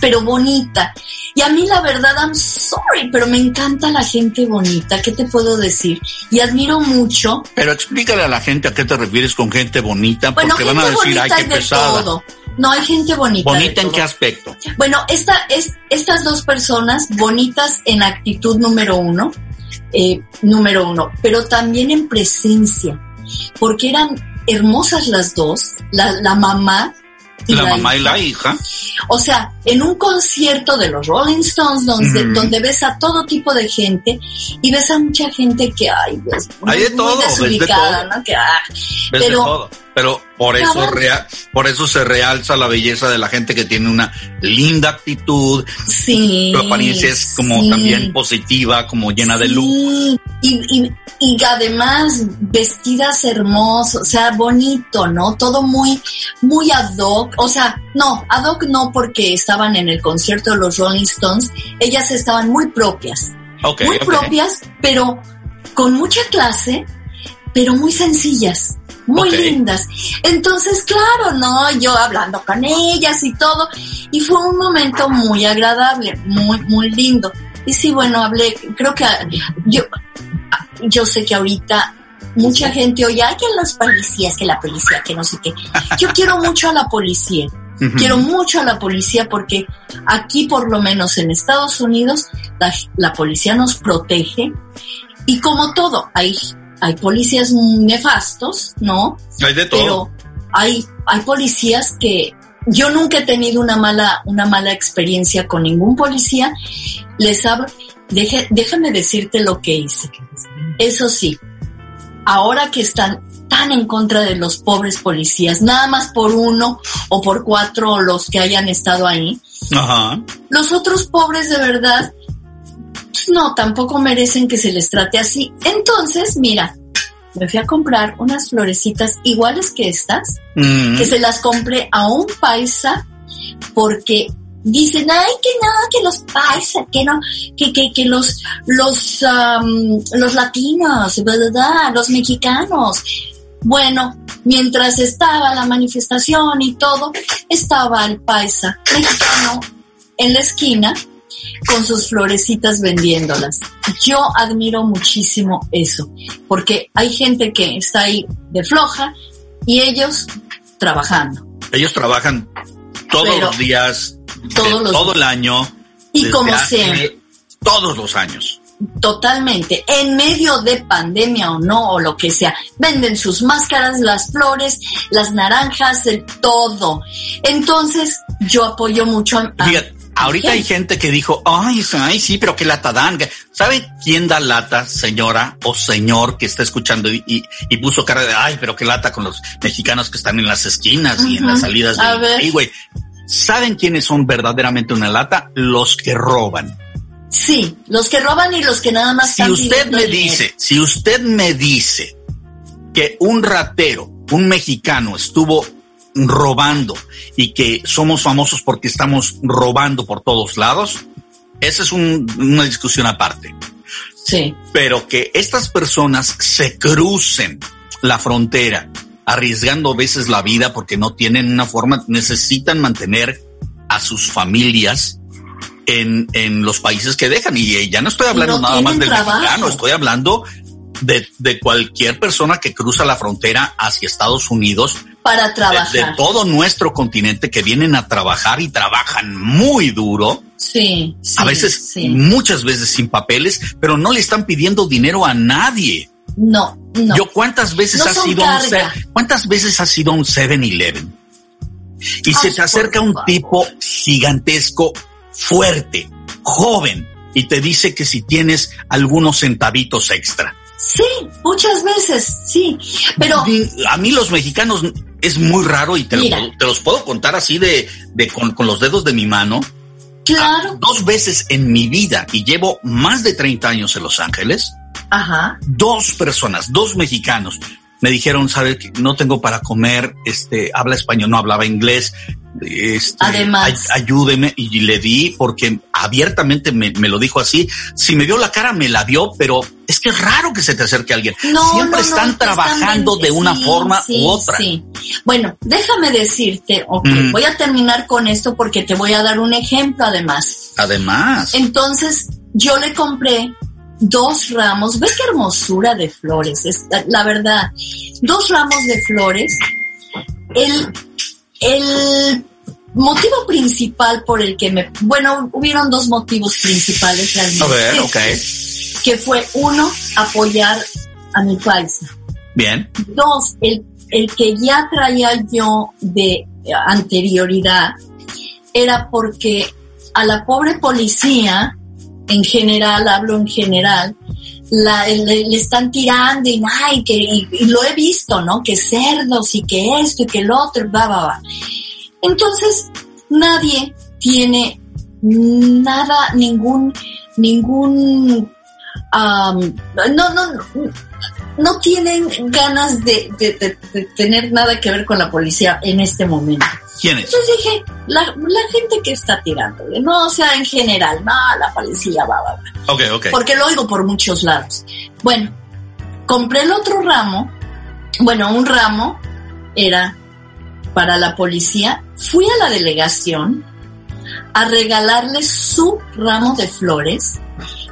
pero bonita. Y a mí la verdad, I'm sorry, pero me encanta la gente bonita. ¿Qué te puedo decir? Y admiro mucho. Pero explícale a la gente a qué te refieres con gente bonita, porque van a decir, ay, qué pesada. No, hay gente bonita. ¿Bonita en qué aspecto? Bueno, esta, es, estas dos personas, bonitas en actitud número uno, eh, número uno, pero también en presencia, porque eran hermosas las dos, la, la mamá y la, mamá y la hija. O sea, en un concierto de los Rolling Stones donde, donde ves a todo tipo de gente y ves a mucha gente que hay, ves, hay de todo, desubicada, ¿no? Que, ah, pero, pero por eso rea, por eso se realza la belleza de la gente que tiene una linda actitud, sí, su apariencia es como también positiva, como llena de luz. Y, y, y además vestidas hermosas, o sea, bonito, ¿no? Todo muy, muy ad hoc, o sea, no, ad hoc no porque estaban en el concierto de los Rolling Stones, ellas estaban muy propias, muy propias, pero con mucha clase, pero muy sencillas muy lindas. Entonces, claro, no, yo hablando con ellas y todo, y fue un momento muy agradable, muy, muy lindo. Y sí, bueno, hablé, creo que yo, yo sé que ahorita mucha gente oye, ay, que las policías, que la policía, que no sé qué. Yo quiero mucho a la policía. Quiero mucho a la policía porque aquí, por lo menos en Estados Unidos, la, policía nos protege y como todo, hay, hay policías nefastos, ¿no? Hay de todo. Pero hay, hay policías que yo nunca he tenido una mala, una mala experiencia con ningún policía. Les hablo, déjame decirte lo que hice. Eso sí, ahora que están tan en contra de los pobres policías, nada más por uno o por cuatro los que hayan estado ahí, los otros pobres de verdad, pues no, tampoco merecen que se les trate así. Entonces, mira, me fui a comprar unas florecitas iguales que estas, mm. que se las compré a un paisa porque dicen, ay, que nada, que los paisas, que no, que, que, que los, los, los latinos, ¿verdad? Los mexicanos. Bueno, mientras estaba la manifestación y todo, estaba el paisa mexicano en la esquina con sus florecitas vendiéndolas. Yo admiro muchísimo eso, porque hay gente que está ahí de floja y ellos trabajando. Ellos trabajan todos los días, todo el año. Y como sea. Todos los años. Totalmente, en medio de pandemia o no, o lo que sea, venden sus máscaras, las flores, las naranjas, el todo. Entonces, yo apoyo mucho a... ahorita hay gente que dijo, ay, ay, sí, pero qué lata dan. ¿Sabe quién da lata, señora o señor que está escuchando y, y, puso cara de, ay, pero qué lata con los mexicanos que están en las esquinas y en las salidas de... güey, ¿Saben quiénes son verdaderamente una lata? Los que roban. Sí, los que roban y los que nada más. Si usted me dice, si usted me dice que un ratero, un mexicano estuvo robando y que somos famosos porque estamos robando por todos lados, esa es una discusión aparte. Sí. Pero que estas personas se crucen la frontera arriesgando a veces la vida porque no tienen una forma, necesitan mantener a sus familias en, en los países que dejan. Y ya no estoy hablando nada más del mexicano, estoy hablando de, de, cualquier persona que cruza la frontera hacia Estados Unidos. Para trabajar. De, todo nuestro continente que vienen a trabajar y trabajan muy duro. Sí. a veces, muchas veces sin papeles, pero no le están pidiendo dinero a nadie. No, no. Yo cuántas veces ha sido un cuántas veces ha sido un 7-Eleven y se te acerca un tipo gigantesco, fuerte, joven y te dice que si tienes algunos centavitos extra. Sí, muchas veces, sí, pero a mí los mexicanos es muy raro y te, te los puedo contar así de, de con, con los dedos de mi mano. Claro. Ah, dos veces en mi vida y llevo más de 30 años en Los Ángeles Ajá. Dos personas, dos mexicanos, me dijeron, sabe que no tengo para comer, este, habla español, no hablaba inglés, este, Además, ayúdeme y le di porque abiertamente me, lo dijo así. Si me dio la cara, me la dio, pero es que es raro que se te acerque alguien. Siempre están trabajando de una forma u otra. Sí. Bueno, déjame decirte, ok, voy a terminar con esto porque te voy a dar un ejemplo además. Además. Entonces, yo le compré dos ramos, ves qué hermosura de flores, es la verdad, dos ramos de flores. El, el motivo principal por el que me, bueno, hubieron dos motivos principales realmente. A ver, ok. Que fue uno, apoyar a mi paisa. Bien. Dos, el, el que ya traía yo de anterioridad era porque a la pobre policía, en general, hablo en general, la, le, están tirando y, ay, que, y, lo he visto, ¿no? Que cerdos y que esto y que el otro, va, va, va. Entonces, nadie tiene nada, ningún, ningún, no, no, no tienen ganas de, tener nada que ver con la policía en este momento. ¿Quién es? Entonces dije, la, gente que está tirando, no, o sea, en general, no, la policía va, va, va. Ok, ok. Porque lo oigo por muchos lados. Bueno, compré el otro ramo, bueno, un ramo era para la policía, fui a la delegación a regalarle su ramo de flores.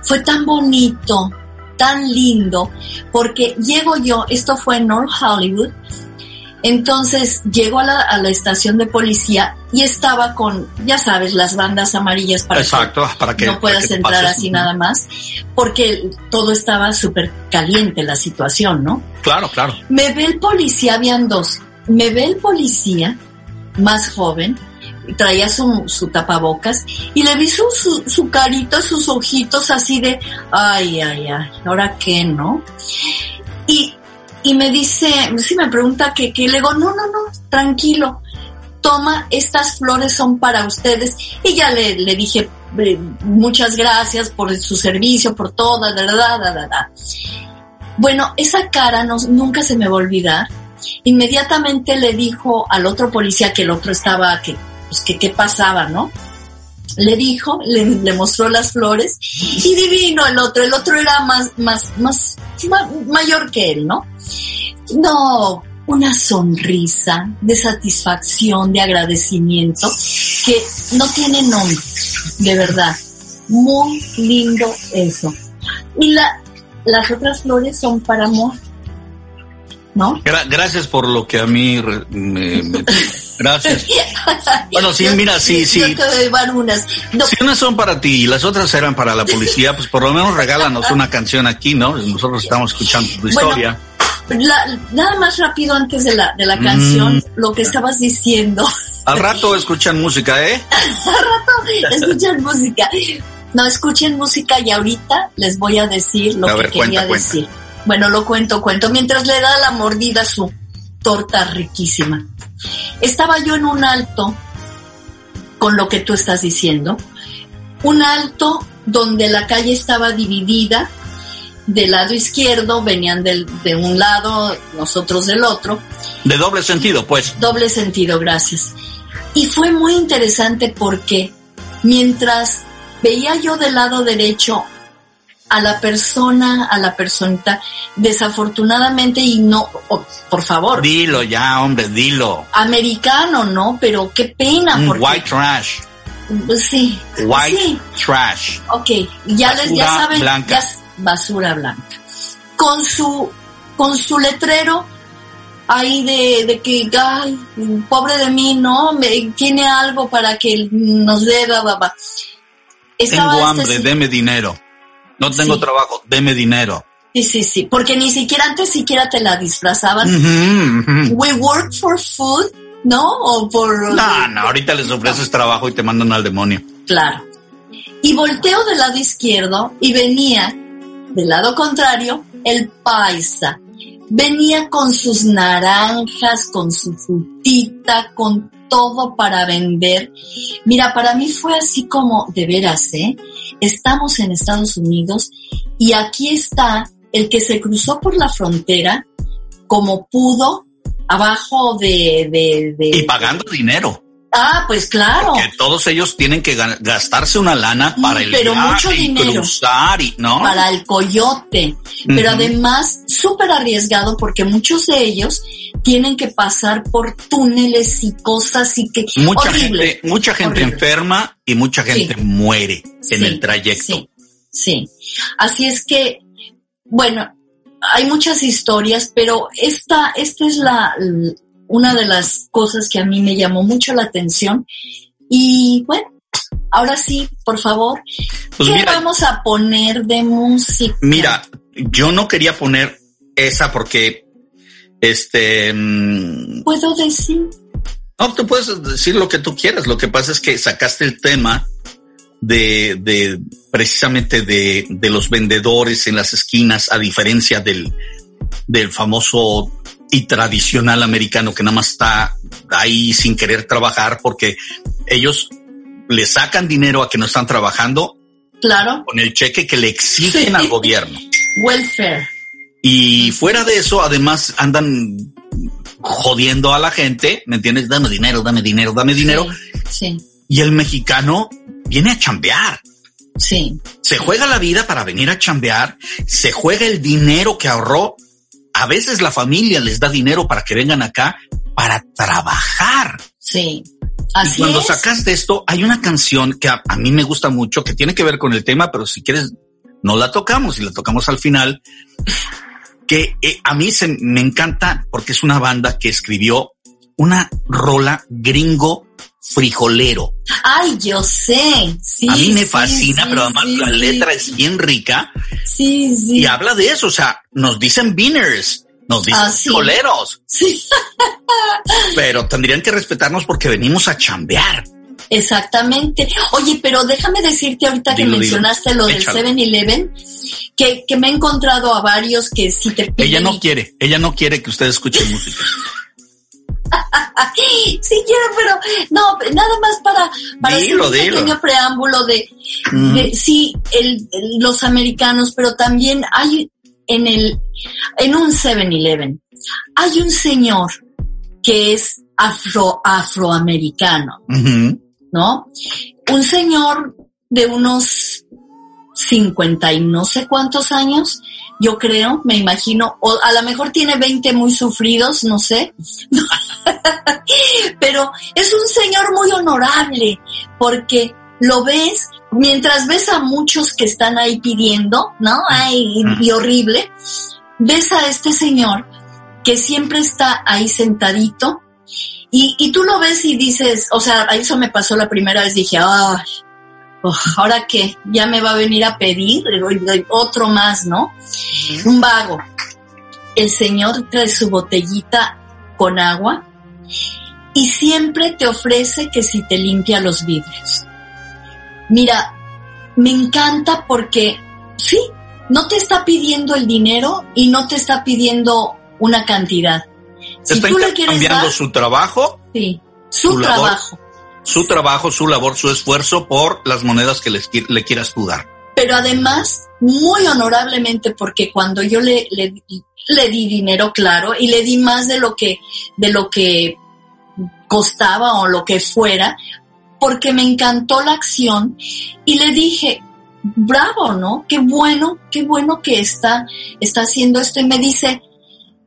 Fue tan bonito, tan lindo, porque llego yo, esto fue en North Hollywood, entonces llego a la, estación de policía y estaba con, ya sabes, las bandas amarillas para, Exacto, que, para que no puedas entrar así nada más, porque todo estaba súper caliente la situación, ¿no? Claro, claro. Me ve el policía, habían dos, me ve el policía más joven, traía su, su tapabocas y le vi su, su, su, carita, sus ojitos así de, ay, ay, ay, ¿ahora qué, no? Y, y me dice, si me pregunta que, que le digo, no, no, no, tranquilo, toma, estas flores son para ustedes. Y ya le, le dije, muchas gracias por su servicio, por todo, da, da, da, da. Bueno, esa cara no, nunca se me va a olvidar. Inmediatamente le dijo al otro policía que el otro estaba, que pues que qué pasaba, ¿no? Le dijo, le, mostró las flores y divino el otro, el otro era más, más, más, mayor que él, ¿no? No, una sonrisa de satisfacción, de agradecimiento que no tiene nombre, de verdad. Muy lindo eso. Y la, las otras flores son para amor, ¿no? gracias por lo que a mí me, gracias. bueno, sí, mira, sí, sí. Yo te doy unas. Si unas son para ti y las otras eran para la policía, pues por lo menos regálanos una canción aquí, ¿no? Nosotros estamos escuchando tu historia. nada más rápido antes de la, de la canción, mm. lo que estabas diciendo. Al rato escuchan música, ¿eh? Al rato escuchan música. No escuchen música y ahorita les voy a decir lo que quería decir. Bueno, lo cuento, cuento. Mientras le da la mordida a su torta riquísima. Estaba yo en un alto, con lo que tú estás diciendo, un alto donde la calle estaba dividida, del lado izquierdo venían del, de un lado, nosotros del otro. De doble sentido, pues. Doble sentido, gracias. Y fue muy interesante porque mientras veía yo del lado derecho a la persona, a la personita, desafortunadamente y no, por favor. Dilo ya, hombre, dilo. Americano, ¿no? Pero qué pena. Mm, white trash. Pues sí. White trash. Ok, ya les, ya saben, blanca. basura blanca. Con su, con su letrero ahí de, de que, ay, pobre de mí, ¿no? Me, tiene algo para que nos dé, va, Tengo este hambre, deme dinero. No tengo trabajo, deme dinero. Sí, sí, sí, porque ni siquiera antes siquiera te la disfrazaban. We work for food, ¿no? O por... No, no, ahorita les ofreces trabajo y te mandan al demonio. Claro. Y volteo del lado izquierdo y venía del lado contrario el paisa. Venía con sus naranjas, con su frutita, con todo para vender. Mira, para mí fue así como, de veras, ¿eh? Estamos en Estados Unidos y aquí está el que se cruzó por la frontera como pudo, abajo de... de, y pagando dinero. Ah, pues claro. Porque todos ellos tienen que gastarse una lana para el Pero mucho dinero cruzar y, ¿no? Para el coyote. Pero además, súper arriesgado porque muchos de ellos tienen que pasar por túneles y cosas y que mucha gente, mucha gente enferma y mucha gente muere en el trayecto. Sí, sí. Así es que, bueno, hay muchas historias, pero esta, esta es la, una de las cosas que a mí me llamó mucho la atención. Y bueno, ahora sí, por favor, pues ¿qué vamos a poner de música? Mira, yo no quería poner esa porque, este... Mm, ¿Puedo decir? No, tú puedes decir lo que tú quieras. Lo que pasa es que sacaste el tema de, de precisamente de, de los vendedores en las esquinas, a diferencia del, del famoso y tradicional americano que nada más está ahí sin querer trabajar porque ellos le sacan dinero a que no están trabajando. Claro. Con el cheque que le exigen al gobierno. Welfare. Y fuera de eso, además andan jodiendo a la gente, ¿me entiendes? Dame dinero, dame dinero, dame dinero. Sí. Y el mexicano viene a chambear. Sí. Se juega la vida para venir a chambear, se juega el dinero que ahorró. A veces la familia les da dinero para que vengan acá para trabajar. Sí. Así y cuando sacas de esto, hay una canción que a, a, mí me gusta mucho, que tiene que ver con el tema, pero si quieres, no la tocamos y la tocamos al final, que eh, a mí se me encanta porque es una banda que escribió una rola gringo frijolero. Ay, yo sé. Sí, a mí me sí, fascina, sí, pero además sí, la sí. letra es bien rica Sí, sí. y habla de eso. O sea, nos dicen beaners, nos dicen Ah, sí. frijoleros, Sí, pero tendrían que respetarnos porque venimos a chambear. exactamente. Oye, pero déjame decirte ahorita que dilo. mencionaste lo del Échalo. 7-Eleven, que, que me he encontrado a varios que si te piden... Ella no quiere, ella no quiere que ustedes escuchen música. Sí quiero, pero no, nada más para, para Dilo, hacer un pequeño preámbulo de, Mm. de- sí, el, los americanos, pero también hay en el, en un 7-Eleven, hay un señor que es afro, afroamericano. ¿no? Un señor de unos 50 y no sé cuántos años, yo creo, me imagino, o a lo mejor tiene 20 muy sufridos, no sé. Pero es un señor muy honorable porque lo ves, mientras ves a muchos que están ahí pidiendo, ¿no? Ay, y, horrible, ves a este señor que siempre está ahí sentadito y, y tú lo ves y dices, o sea, a eso me pasó la primera vez, dije, ay, oh, ahora qué, ya me va a venir a pedir otro más, ¿no? Un vago. El señor trae su botellita con agua y siempre te ofrece que si te limpia los vidrios. Mira, me encanta porque sí, no te está pidiendo el dinero y no te está pidiendo una cantidad. Si Está tú le quieres cambiando dar, su trabajo, sí, su, labor. Su trabajo, su labor, su esfuerzo por las monedas que les le quieras tú dar. pero además muy honorablemente porque cuando yo le, le, le di dinero claro y le di más de lo que de lo que costaba o lo que fuera porque me encantó la acción y le dije bravo no qué bueno qué bueno que está está haciendo esto y me dice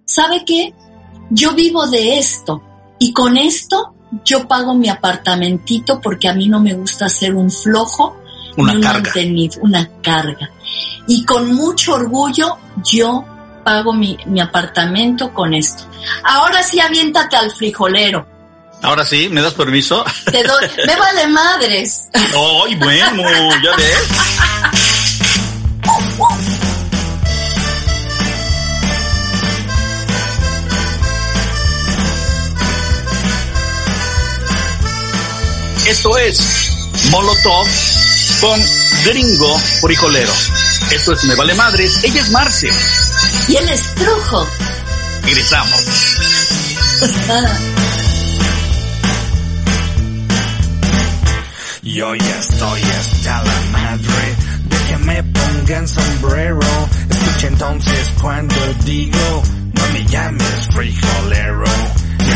sabe qué yo vivo de esto y con esto yo pago mi apartamentito porque a mí no me gusta ser un flojo Una un carga. una carga. Y con mucho orgullo yo pago mi, mi apartamento con esto. Ahora sí aviéntate al frijolero. Ahora sí, ¿me das permiso? Te doy, me vale madres. ¡Ay, bueno! ¿Ya ves? Esto es Molotov con Gringo Frijolero. Esto es Me Vale Madres. Ella es Marce. Y el estrujo. Regresamos. Yo ya estoy hasta la madre de que me pongan sombrero. Escucha entonces cuando digo, no me llames frijolero.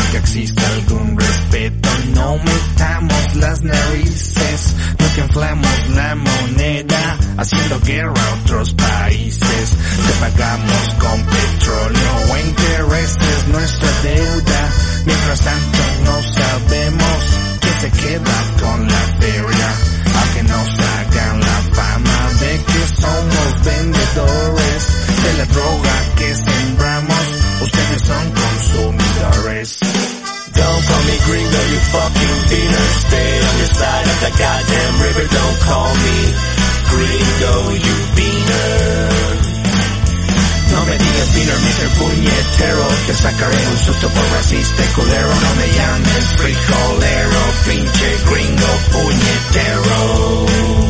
Aunque exista algún respeto, no metamos las narices. No que inflamos la moneda, haciendo guerra a otros países. Te pagamos con petróleo o intereses nuestra deuda. Mientras tanto no sabemos quién se queda con la feria. Aunque nos hagan la fama de que somos vendedores de la droga que sembramos, ustedes son consumidores. Don't call me gringo, you fucking beaner. Stay on your side of the goddamn river. Don't call me gringo, you beaner. No me digas beaner, Mr. puñetero, te sacaré un susto por racista culero, no me llames frijolero, pinche gringo puñetero.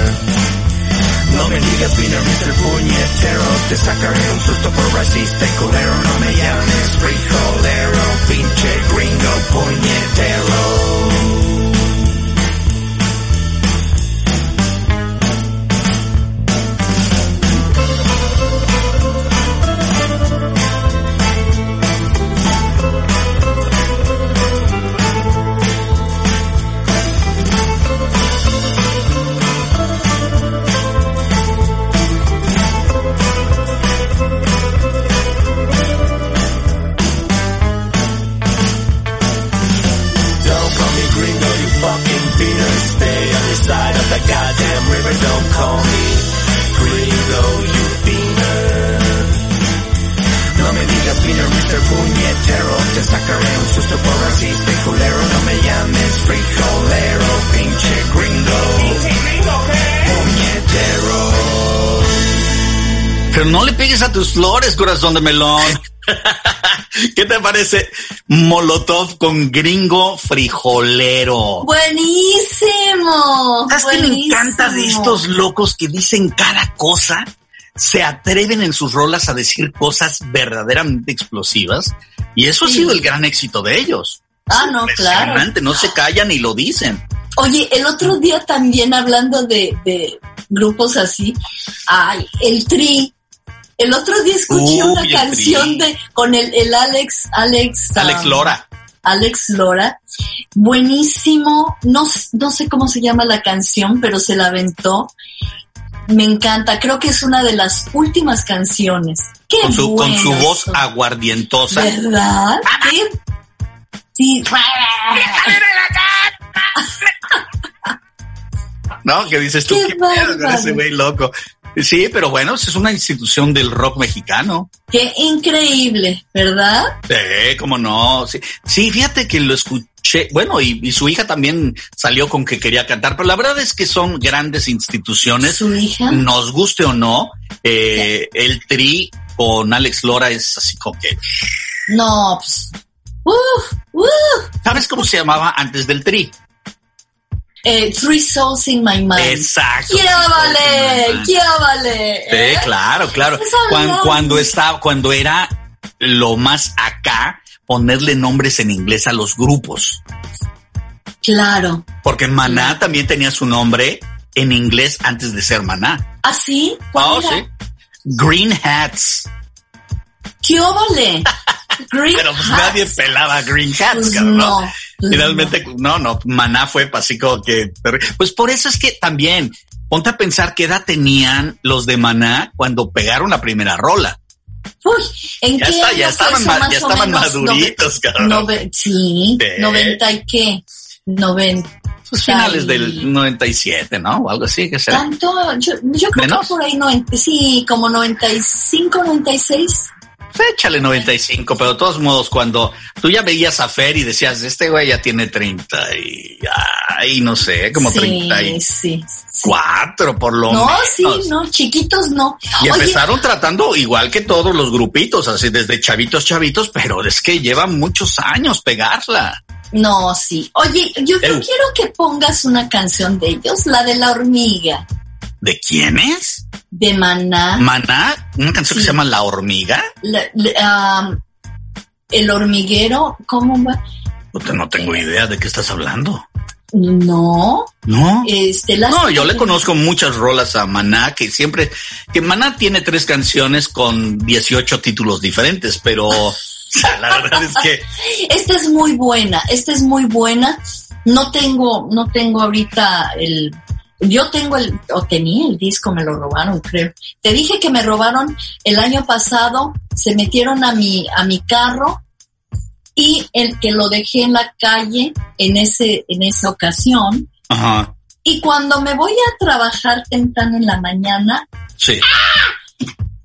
No me digas Mr. Puñetero. Te sacaré un susto por racista y culero. No me llames frijolero, pinche gringo puñetero. Pero no le pegues a tus flores, corazón de melón. ¿Qué te parece Molotov con gringo frijolero? Buenísimo. ¿Sabes qué me encanta de estos locos que dicen cada cosa? Se atreven en sus rolas a decir cosas verdaderamente explosivas y eso ha sido el gran éxito de ellos. Ah, no, claro. No se callan y lo dicen. Oye, el otro día también hablando de, de grupos así, ay, el Tri. El otro día escuché una canción de con el, el Alex, Alex, Alex um, Lora. Alex Lora, buenísimo. No, no sé cómo se llama la canción, pero se la aventó. Me encanta. Creo que es una de las últimas canciones. Qué Con su, con su buenas voz aguardientosa. ¿Verdad? ¿Qué? Sí. ¿No? Que dices tú, Qué qué pedo con ese güey loco. Sí, pero bueno, es una institución del rock mexicano. Qué increíble, ¿verdad? Sí, cómo no. Sí, sí fíjate que lo escuché. Bueno, y, y su hija también salió con que quería cantar, pero la verdad es que son grandes instituciones. Su hija. Nos guste o no, eh, el tri con Alex Lora es así como que. No, pues. Uf, uf. ¿Sabes cómo se llamaba antes del tri? Eh, Three Souls in My Mind. Exacto. ¡Qué vale! ¡Qué vale! Sí, claro, claro. Cuando, estaba, cuando era lo más acá, ponerle nombres en inglés a los grupos. Claro. Porque Maná también tenía su nombre en inglés antes de ser Maná. ¿Ah, sí? ¿Cuál Oh, era? sí. Green Hats. ¡Qué vale! Green Pero pues Hats. nadie pelaba Green Hats, Pues cabrón, ¿no? no, pues Finalmente, no, no, Maná fue así como que... Pues por eso es que también, ponte a pensar qué edad tenían los de Maná cuando pegaron la primera rola. Uy, ¿en Ya qué está, ya estaban ma- ya estaban maduritos, cabrón. nove- sí, noventa y qué, noventa. Pues finales del 97, ¿no? O algo así, que será. Tanto, yo, yo creo ¿Menos? que por ahí, 90, sí, como 95, 96. Échale 95, pero de todos modos, cuando tú ya veías a Fer y decías, este güey ya tiene 30 y, ay, no sé, como sí, 34 sí, sí. por lo No, menos. sí, no, chiquitos no. Y Oye, empezaron tratando igual que todos los grupitos, así desde chavitos, chavitos, pero es que lleva muchos años pegarla. no, sí. Oye, yo, quiero que pongas una canción de ellos, la de la hormiga, ¿De quién es? de Maná. Maná, una canción que se llama La Hormiga. La- la- am, el hormiguero, ¿cómo va? No tengo idea de qué estás hablando. No, ¿No? este, No, yo le conozco muchas rolas a Maná que siempre, que Maná tiene tres canciones con 18 títulos diferentes, pero la verdad es que Esta es muy buena, esta es muy buena. No tengo, no tengo ahorita el, yo tengo el, o tenía el disco, me lo robaron, creo. Te dije que me robaron el año pasado, se metieron a mi, a mi carro y el que lo dejé en la calle en ese, en esa ocasión. ajá, Y cuando me voy a trabajar temprano en la mañana, sí.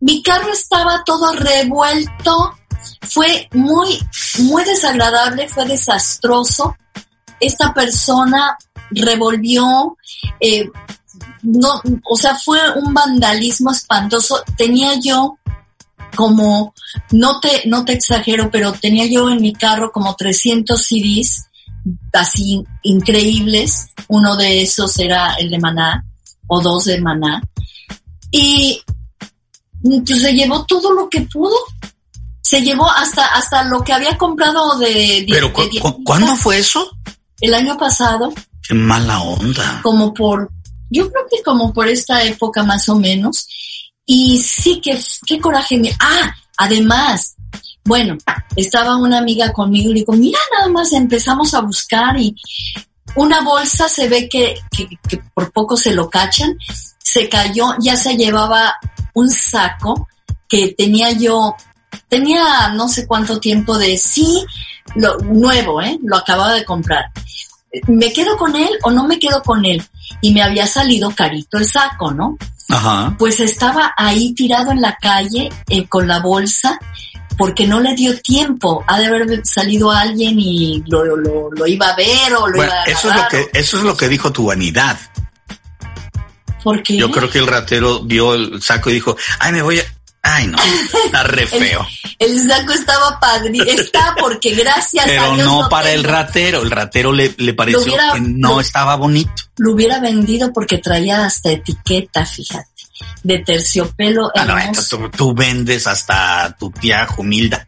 mi carro estaba todo revuelto, fue muy, muy desagradable, fue desastroso. Esta persona revolvió, eh, no, o sea, fue un vandalismo espantoso. Tenía yo como, no te, no te exagero, pero tenía yo en mi carro como 300 CDs así increíbles. Uno de esos era el de Maná, o dos de Maná. Y pues se llevó todo lo que pudo. Se llevó hasta, hasta lo que había comprado de, de- Pero de ¿cu- diez- cu- ¿cuándo fue eso? El año pasado, Qué mala onda. como por, yo creo que como por esta época más o menos. Y sí que, qué coraje me, ah, además, bueno, estaba una amiga conmigo y le digo, mira nada más, empezamos a buscar y una bolsa se ve que, que, que por poco se lo cachan, se cayó, ya se llevaba un saco que tenía yo, tenía no sé cuánto tiempo de sí, lo nuevo, ¿eh? Lo acababa de comprar. ¿Me quedo con él o no me quedo con él? Y me había salido carito el saco, ¿no? Ajá. Pues estaba ahí tirado en la calle eh, con la bolsa porque no le dio tiempo. Ha de haber salido alguien y lo, lo, lo iba a ver o lo Bueno, iba a eso es lo agarrar, que, eso es lo que dijo tu vanidad. Porque Yo creo que el ratero vio el saco y dijo, ay, me voy a, ay, no, está re feo. el saco estaba padre. Está porque gracias a Pero Dios no para el ratero, el ratero le, le pareció hubiera- que no lo- estaba bonito. Lo hubiera vendido porque traía hasta etiqueta, fíjate, de terciopelo Ah, no, tú, tú vendes hasta tu tía Humilda.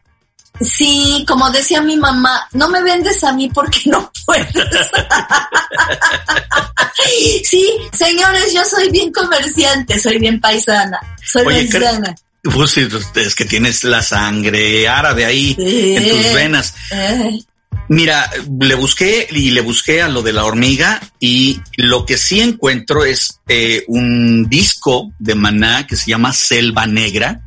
Sí, como decía mi mamá, no me vendes a mí porque no puedes. sí, señores, yo soy bien comerciante, soy bien paisana, soy Oye, ¿qué- paisana. Pues sí, es que tienes la sangre árabe ahí Sí. en tus venas. Eh, Mira, le busqué y le busqué a lo de la hormiga y lo que sí encuentro es eh, un disco de Maná que se llama Selva Negra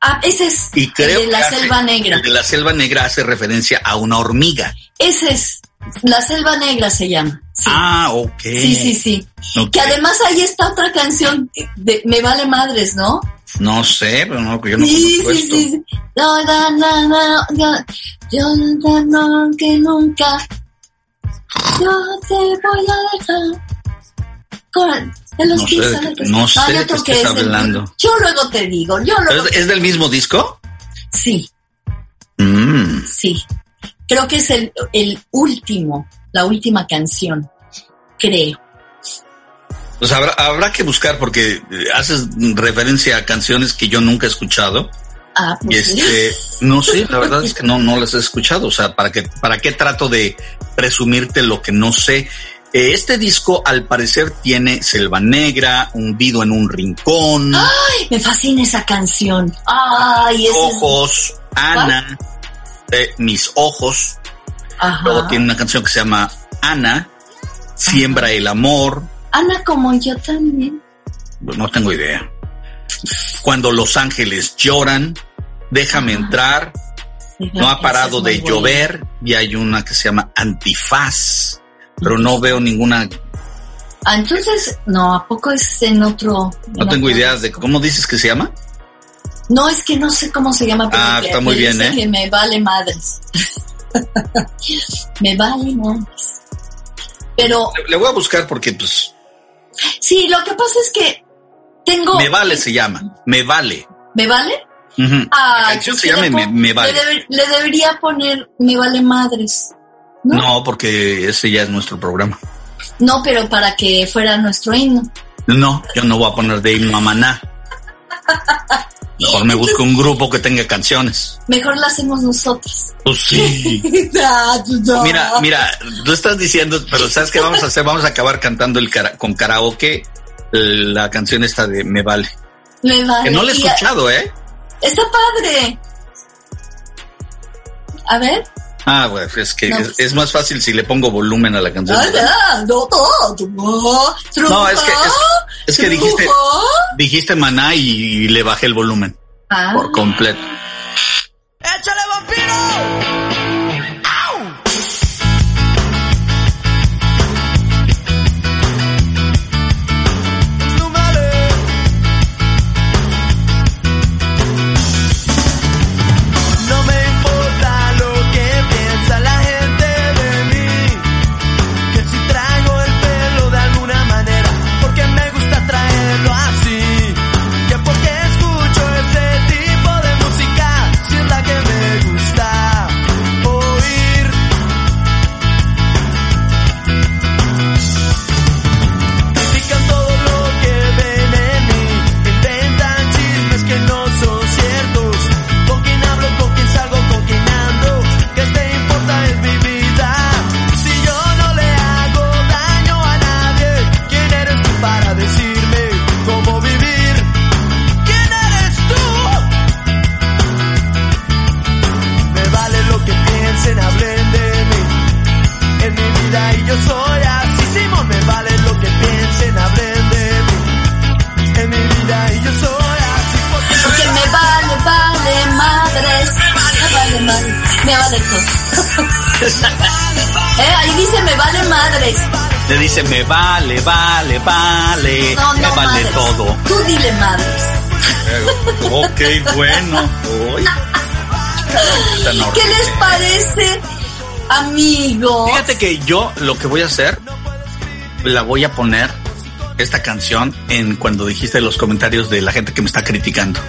ah, ese es y creo el de la que hace- selva negra. el de la Selva Negra hace referencia a una hormiga. Ese es, la selva negra se llama. Sí. Ah, ok. Sí, sí, sí. Que además ahí está otra canción de Me Vale Madres, ¿no? No sé, pero no, yo no sí, sí, esto. sí, sí. No, no, no, no, no. Yo no, no, que nunca. Yo te voy a dejar. Con, los No sé, que- no de qué estás es el- hablando. Yo luego te digo, yo luego. ¿Es, es del mismo disco? Sí, Mm. sí. Creo que es el, el último, la última canción. Creo. Pues habrá, habrá que buscar porque eh, haces referencia a canciones que yo nunca he escuchado. Ah, Y pues sí. este, no sé, la verdad es que no, no las he escuchado. O sea, ¿para qué, para qué trato de presumirte lo que no sé? Eh, Este disco, al parecer, tiene Selva Negra, hundido en un rincón, Ay, me fascina esa canción. Ay, es. ojos, Ana, eh, mis ojos. Ajá. Luego tiene una canción que se llama Ana, Siembra el amor. Ana como yo también. No tengo idea. Cuando los ángeles lloran, déjame Ajá. entrar. No ha parado es de buena. llover y hay una que se llama Antifaz, pero no veo ninguna, Ah, entonces, no, ¿a poco es en otro? no en tengo otro idea de cómo dices que se llama. No, es que no sé cómo se llama. pero Ah, que- está muy bien, ¿eh? Que me vale madres. me vale madres. Pero, Le, le voy a buscar porque pues sí, lo que pasa es que tengo... me vale se llama, me vale. ¿Me vale? Ujú. La canción se llama me, vale. Le, debe- le debería poner Me vale madres. ¿no? No, porque ese ya es nuestro programa. No, pero para que fuera nuestro himno. No, yo no voy a poner de himno a maná. Mejor me busco un grupo que tenga canciones. Mejor la hacemos nosotros. Pues sí. Mira, mira, tú estás diciendo, pero ¿sabes qué vamos a hacer? Vamos a acabar cantando el cara- con karaoke la canción esta de Me Vale. Me vale. Que no la he escuchado, ¿eh? Está padre. A ver. Ah, güey, es que No, es, pues- es más fácil si le pongo volumen a la canción. Ah, no, no, no, No, es que, es, es que dijiste, dijiste maná y, le bajé el volumen Ah. por completo. ¡Échale vampiro! Vale, vale, vale, No, me vale madres. todo. Tú dile madres. ok, bueno. Uy. ¿Qué les parece, amigos? Fíjate que yo lo que voy a hacer, la voy a poner esta canción en cuando dijiste los comentarios de la gente que me está criticando.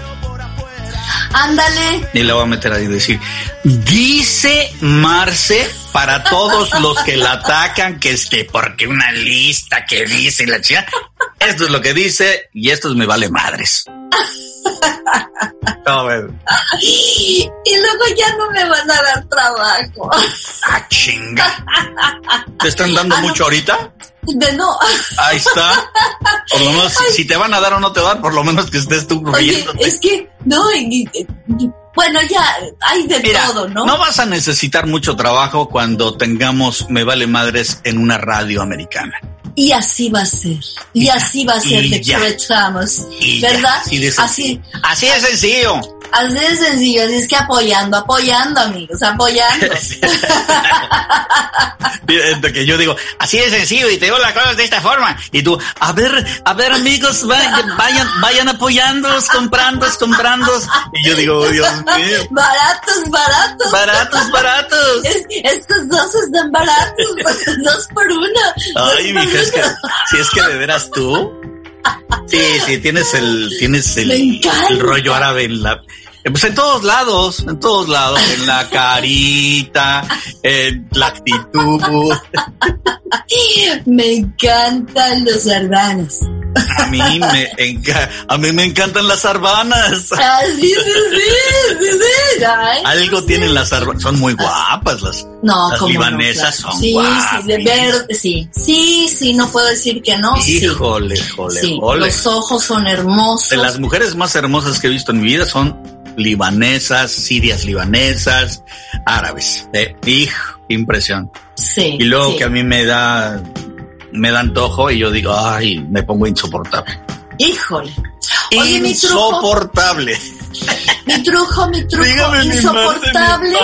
Ándale. Y la voy a meter ahí y decir, dice Marce para todos los que la atacan, que es que porque una lista que dice la chica, esto es lo que dice y esto me vale madres. No. Y luego ya no me van a dar trabajo. Ah, chinga. ¿Te están dando Ah, no. mucho ahorita? De no. Ahí está. Por lo menos, si, si te van a dar o no te van, por lo menos que estés tú Oye, es que, no, y- y- bueno, ya hay de Mira, todo, ¿no? no vas a necesitar mucho trabajo cuando tengamos Me Vale Madres en una radio americana. Y así va a ser. Y, Y así va a ser de. Y ya, ¿Verdad? así de así, Así de sencillo. así de sencillo. Así es que apoyando, apoyando, amigos, apoyando. Que yo digo, así de sencillo y te digo las cosas de esta forma. Y tú, a ver, a ver amigos, vayan, vayan, vayan apoyándolos, comprando, comprando. Y yo digo, oh, Dios baratos, baratos. baratos, baratos. Es- estos dos están baratos. dos por uno. Ay, mija, es que, si es que de veras tú. Sí, sí, tienes el, tienes el, el rollo árabe en la, pues en todos lados, en todos lados, en la carita, en la actitud. Me encantan los hermanos. A mí me, enca- a mí me encantan las arbanas. Ah, sí, sí, sí, sí, sí. Ay, Algo sí. tienen las arbanas, son muy guapas las. No, Las no, libanesas claro. son Sí, sí, de guapas. ver, sí, sí, sí, no puedo decir que no, sí. Híjole, jole, los ojos son hermosos. De las mujeres más hermosas que he visto en mi vida son libanesas, sirias libanesas, árabes. Eh, hijo, impresión. Sí. Y luego que a mí me da, me da antojo y yo digo, ay, me pongo insoportable. Híjole. Oye, Insoportable. mi truco, mi truco, Dígame mi insoportable,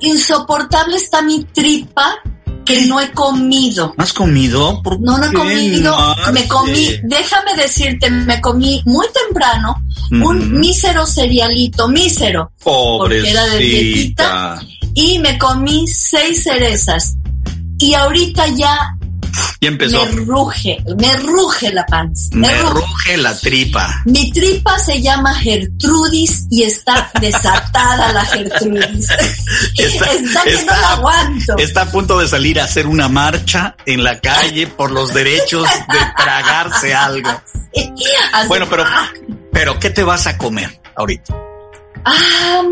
mi insoportable está mi tripa que no he comido. ¿No has comido? ¿Por No, no he comido, Marce? me comí, déjame decirte, me comí muy temprano un mísero cerealito, mísero, porque era de Pobrecita. y me comí seis cerezas. Y ahorita ya Y empezó. me ruge, me ruge la panza. Me, Me ruge. ruge la tripa. Mi tripa se llama Gertrudis y está desatada la Gertrudis. Está- Está, que no la aguanto. Está a punto de salir a hacer una marcha en la calle por los derechos de tragarse algo. Bueno, pero, pero ¿qué te vas a comer? ahorita? Ah,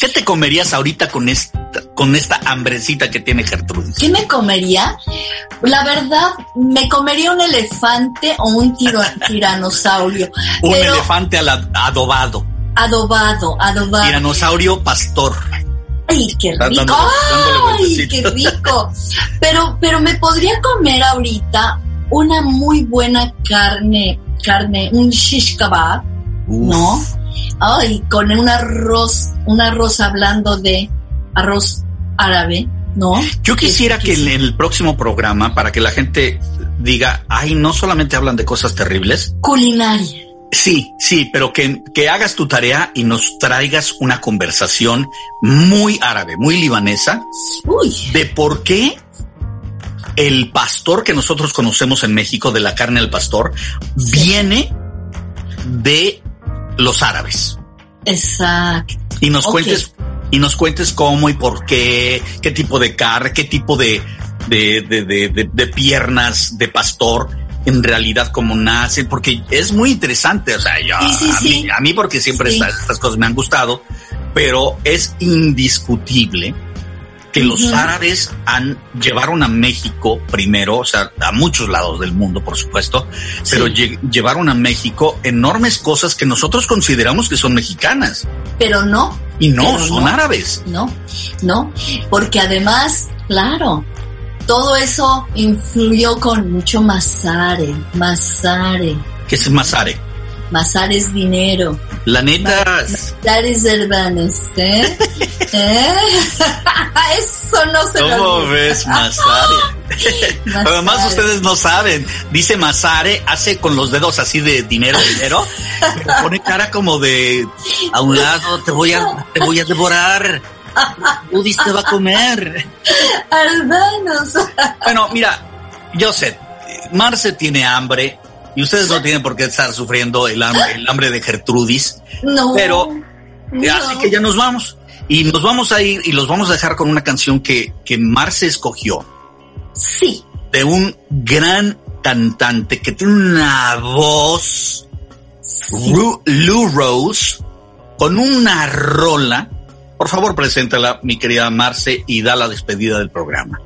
¿Qué te comerías ahorita con esta, con esta hambrecita que tiene Gertrudis? ¿Qué me comería? La verdad, me comería un elefante o un tiro, tiranosaurio. Un Pero elefante adobado. adobado, adobado. Tiranosaurio pastor. Ay, qué rico. dándole- dándole Ay, qué rico. Pero, pero me podría comer ahorita una muy buena carne, carne, un shish kebab, Uf. ¿no? Ay, con un arroz, un arroz hablando de arroz árabe, ¿no? Yo quisiera que en el próximo programa, para que la gente diga, ay, no solamente hablan de cosas terribles. Culinaria. Sí, sí, pero que, que hagas tu tarea y nos traigas una conversación muy árabe, muy libanesa, Uy, de por qué el pastor que nosotros conocemos en México, de la carne al pastor, viene de los árabes. exacto. Y nos cuentes, y nos cuentes cómo y por qué, qué tipo de carne, qué tipo de, de, de, de, de- piernas de pastor en realidad cómo nacen, porque es muy interesante. O sea, yo, Sí, sí, a, sí. Mí, a mí porque siempre estas cosas me han gustado, pero es indiscutible que los árabes han llevaron a México primero, o sea, a muchos lados del mundo, por supuesto, pero lle- llevaron a México enormes cosas que nosotros consideramos que son mexicanas Pero no, y no, son no. árabes. no, no. Porque además, claro, todo eso influyó con mucho masare, masare. ¿Qué es Masare? Masare es dinero. La neta, Masare hermanos, ¿eh? ¿Eh? Eso no se lo ¿cómo olvida. ves Masare? Masare. Además ustedes no saben, dice Masare, hace con los dedos así de dinero, dinero, pero pone cara como de a un lado, te voy a, te voy a devorar. Udis te va a comer. Hermanos. Bueno, mira, yo sé, Marce tiene hambre y ustedes no tienen por qué estar sufriendo el hambre, el hambre de Gertrudis, No. pero no. así que ya nos vamos. Y nos vamos a ir y los vamos a dejar con una canción que, que Marce escogió Sí. de un gran cantante que tiene una voz, Ru- Lou Rose, con una rola. Por favor, preséntala, mi querida Marce, y da la despedida del programa.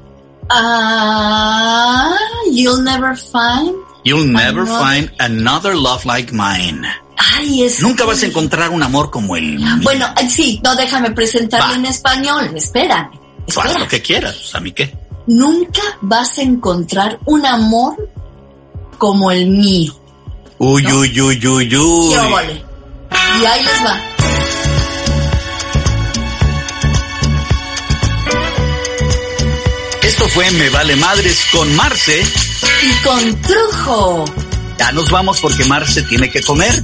Ah, you'll never find. You'll never find another love like mine. Ay, es. Nunca vas a encontrar un amor como el mío. Bueno, eh, sí, no déjame presentarlo Va. en español. Espérame. Haz Espera. lo que quieras, a mí qué. Nunca vas a encontrar un amor como el mío. Uy, ¿No? uy, uy, uy, uy. ¿Qué óvole? Y ahí les va. Esto fue Me Vale Madres con Marce. Y con trujo. Ya nos vamos porque Marce tiene que comer.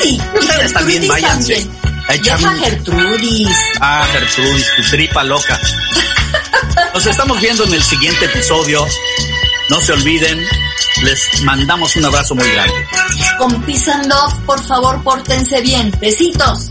Sí. Ustedes también váyanse. también. A echar Deja un- Gertrudis. Ah, Gertrudis, tu tripa loca. Nos estamos viendo en el siguiente episodio. No se olviden, les mandamos un abrazo muy grande. Con Love, por favor, pórtense bien. Besitos.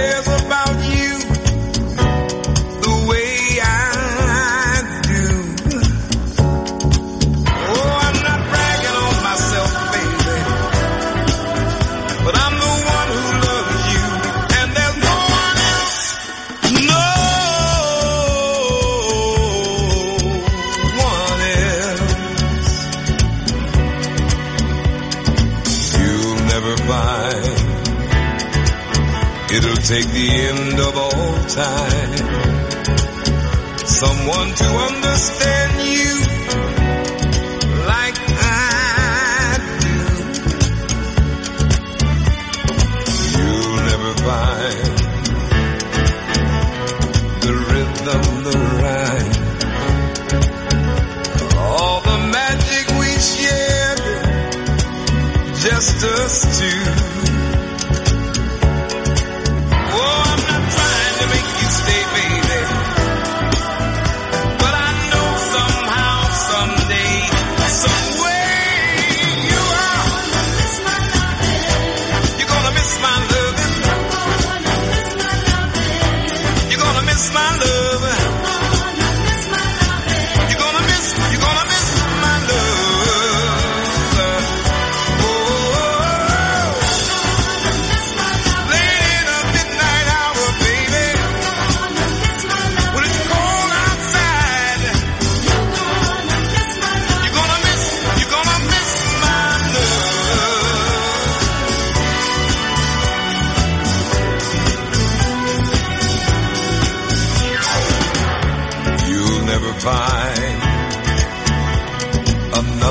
end of all time. Someone to understand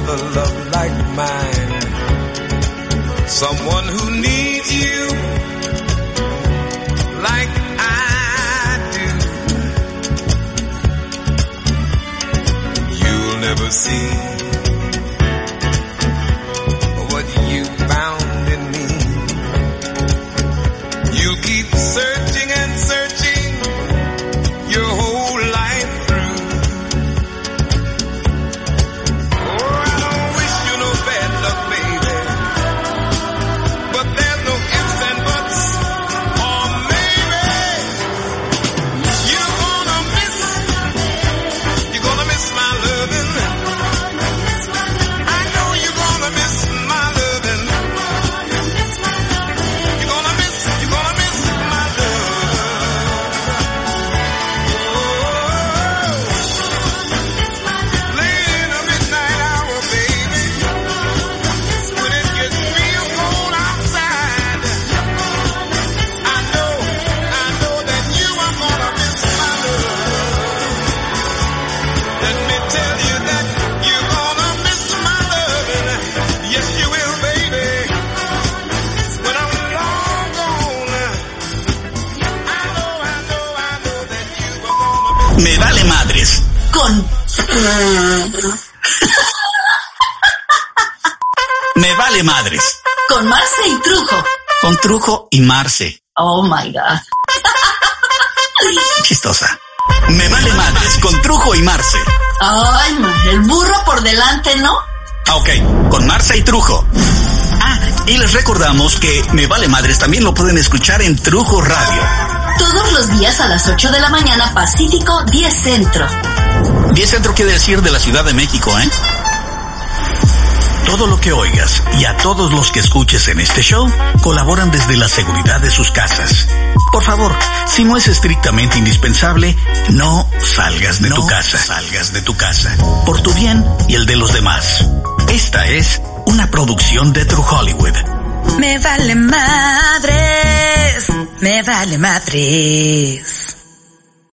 another love like mine. Someone who needs you like I do. You'll never see Trujo y Marce. Oh my God. Chistosa. Me vale madres con Trujo y Marce. Ay, el burro por delante, ¿no? Ah, ok, con Marce y Trujo. Ah, y les recordamos que Me vale madres también lo pueden escuchar en Trujo Radio. Todos los días a las 8 de la mañana Pacífico 10 Centro. 10 centro quiere decir de la Ciudad de México, ¿eh? Todo lo que oigas y a todos los que escuches en este show colaboran desde la seguridad de sus casas. Por favor, si no es estrictamente indispensable, no salgas de tu casa. Salgas de tu casa. Por tu bien y el de los demás. Esta es una producción de True Hollywood. Me vale madres, me vale madres.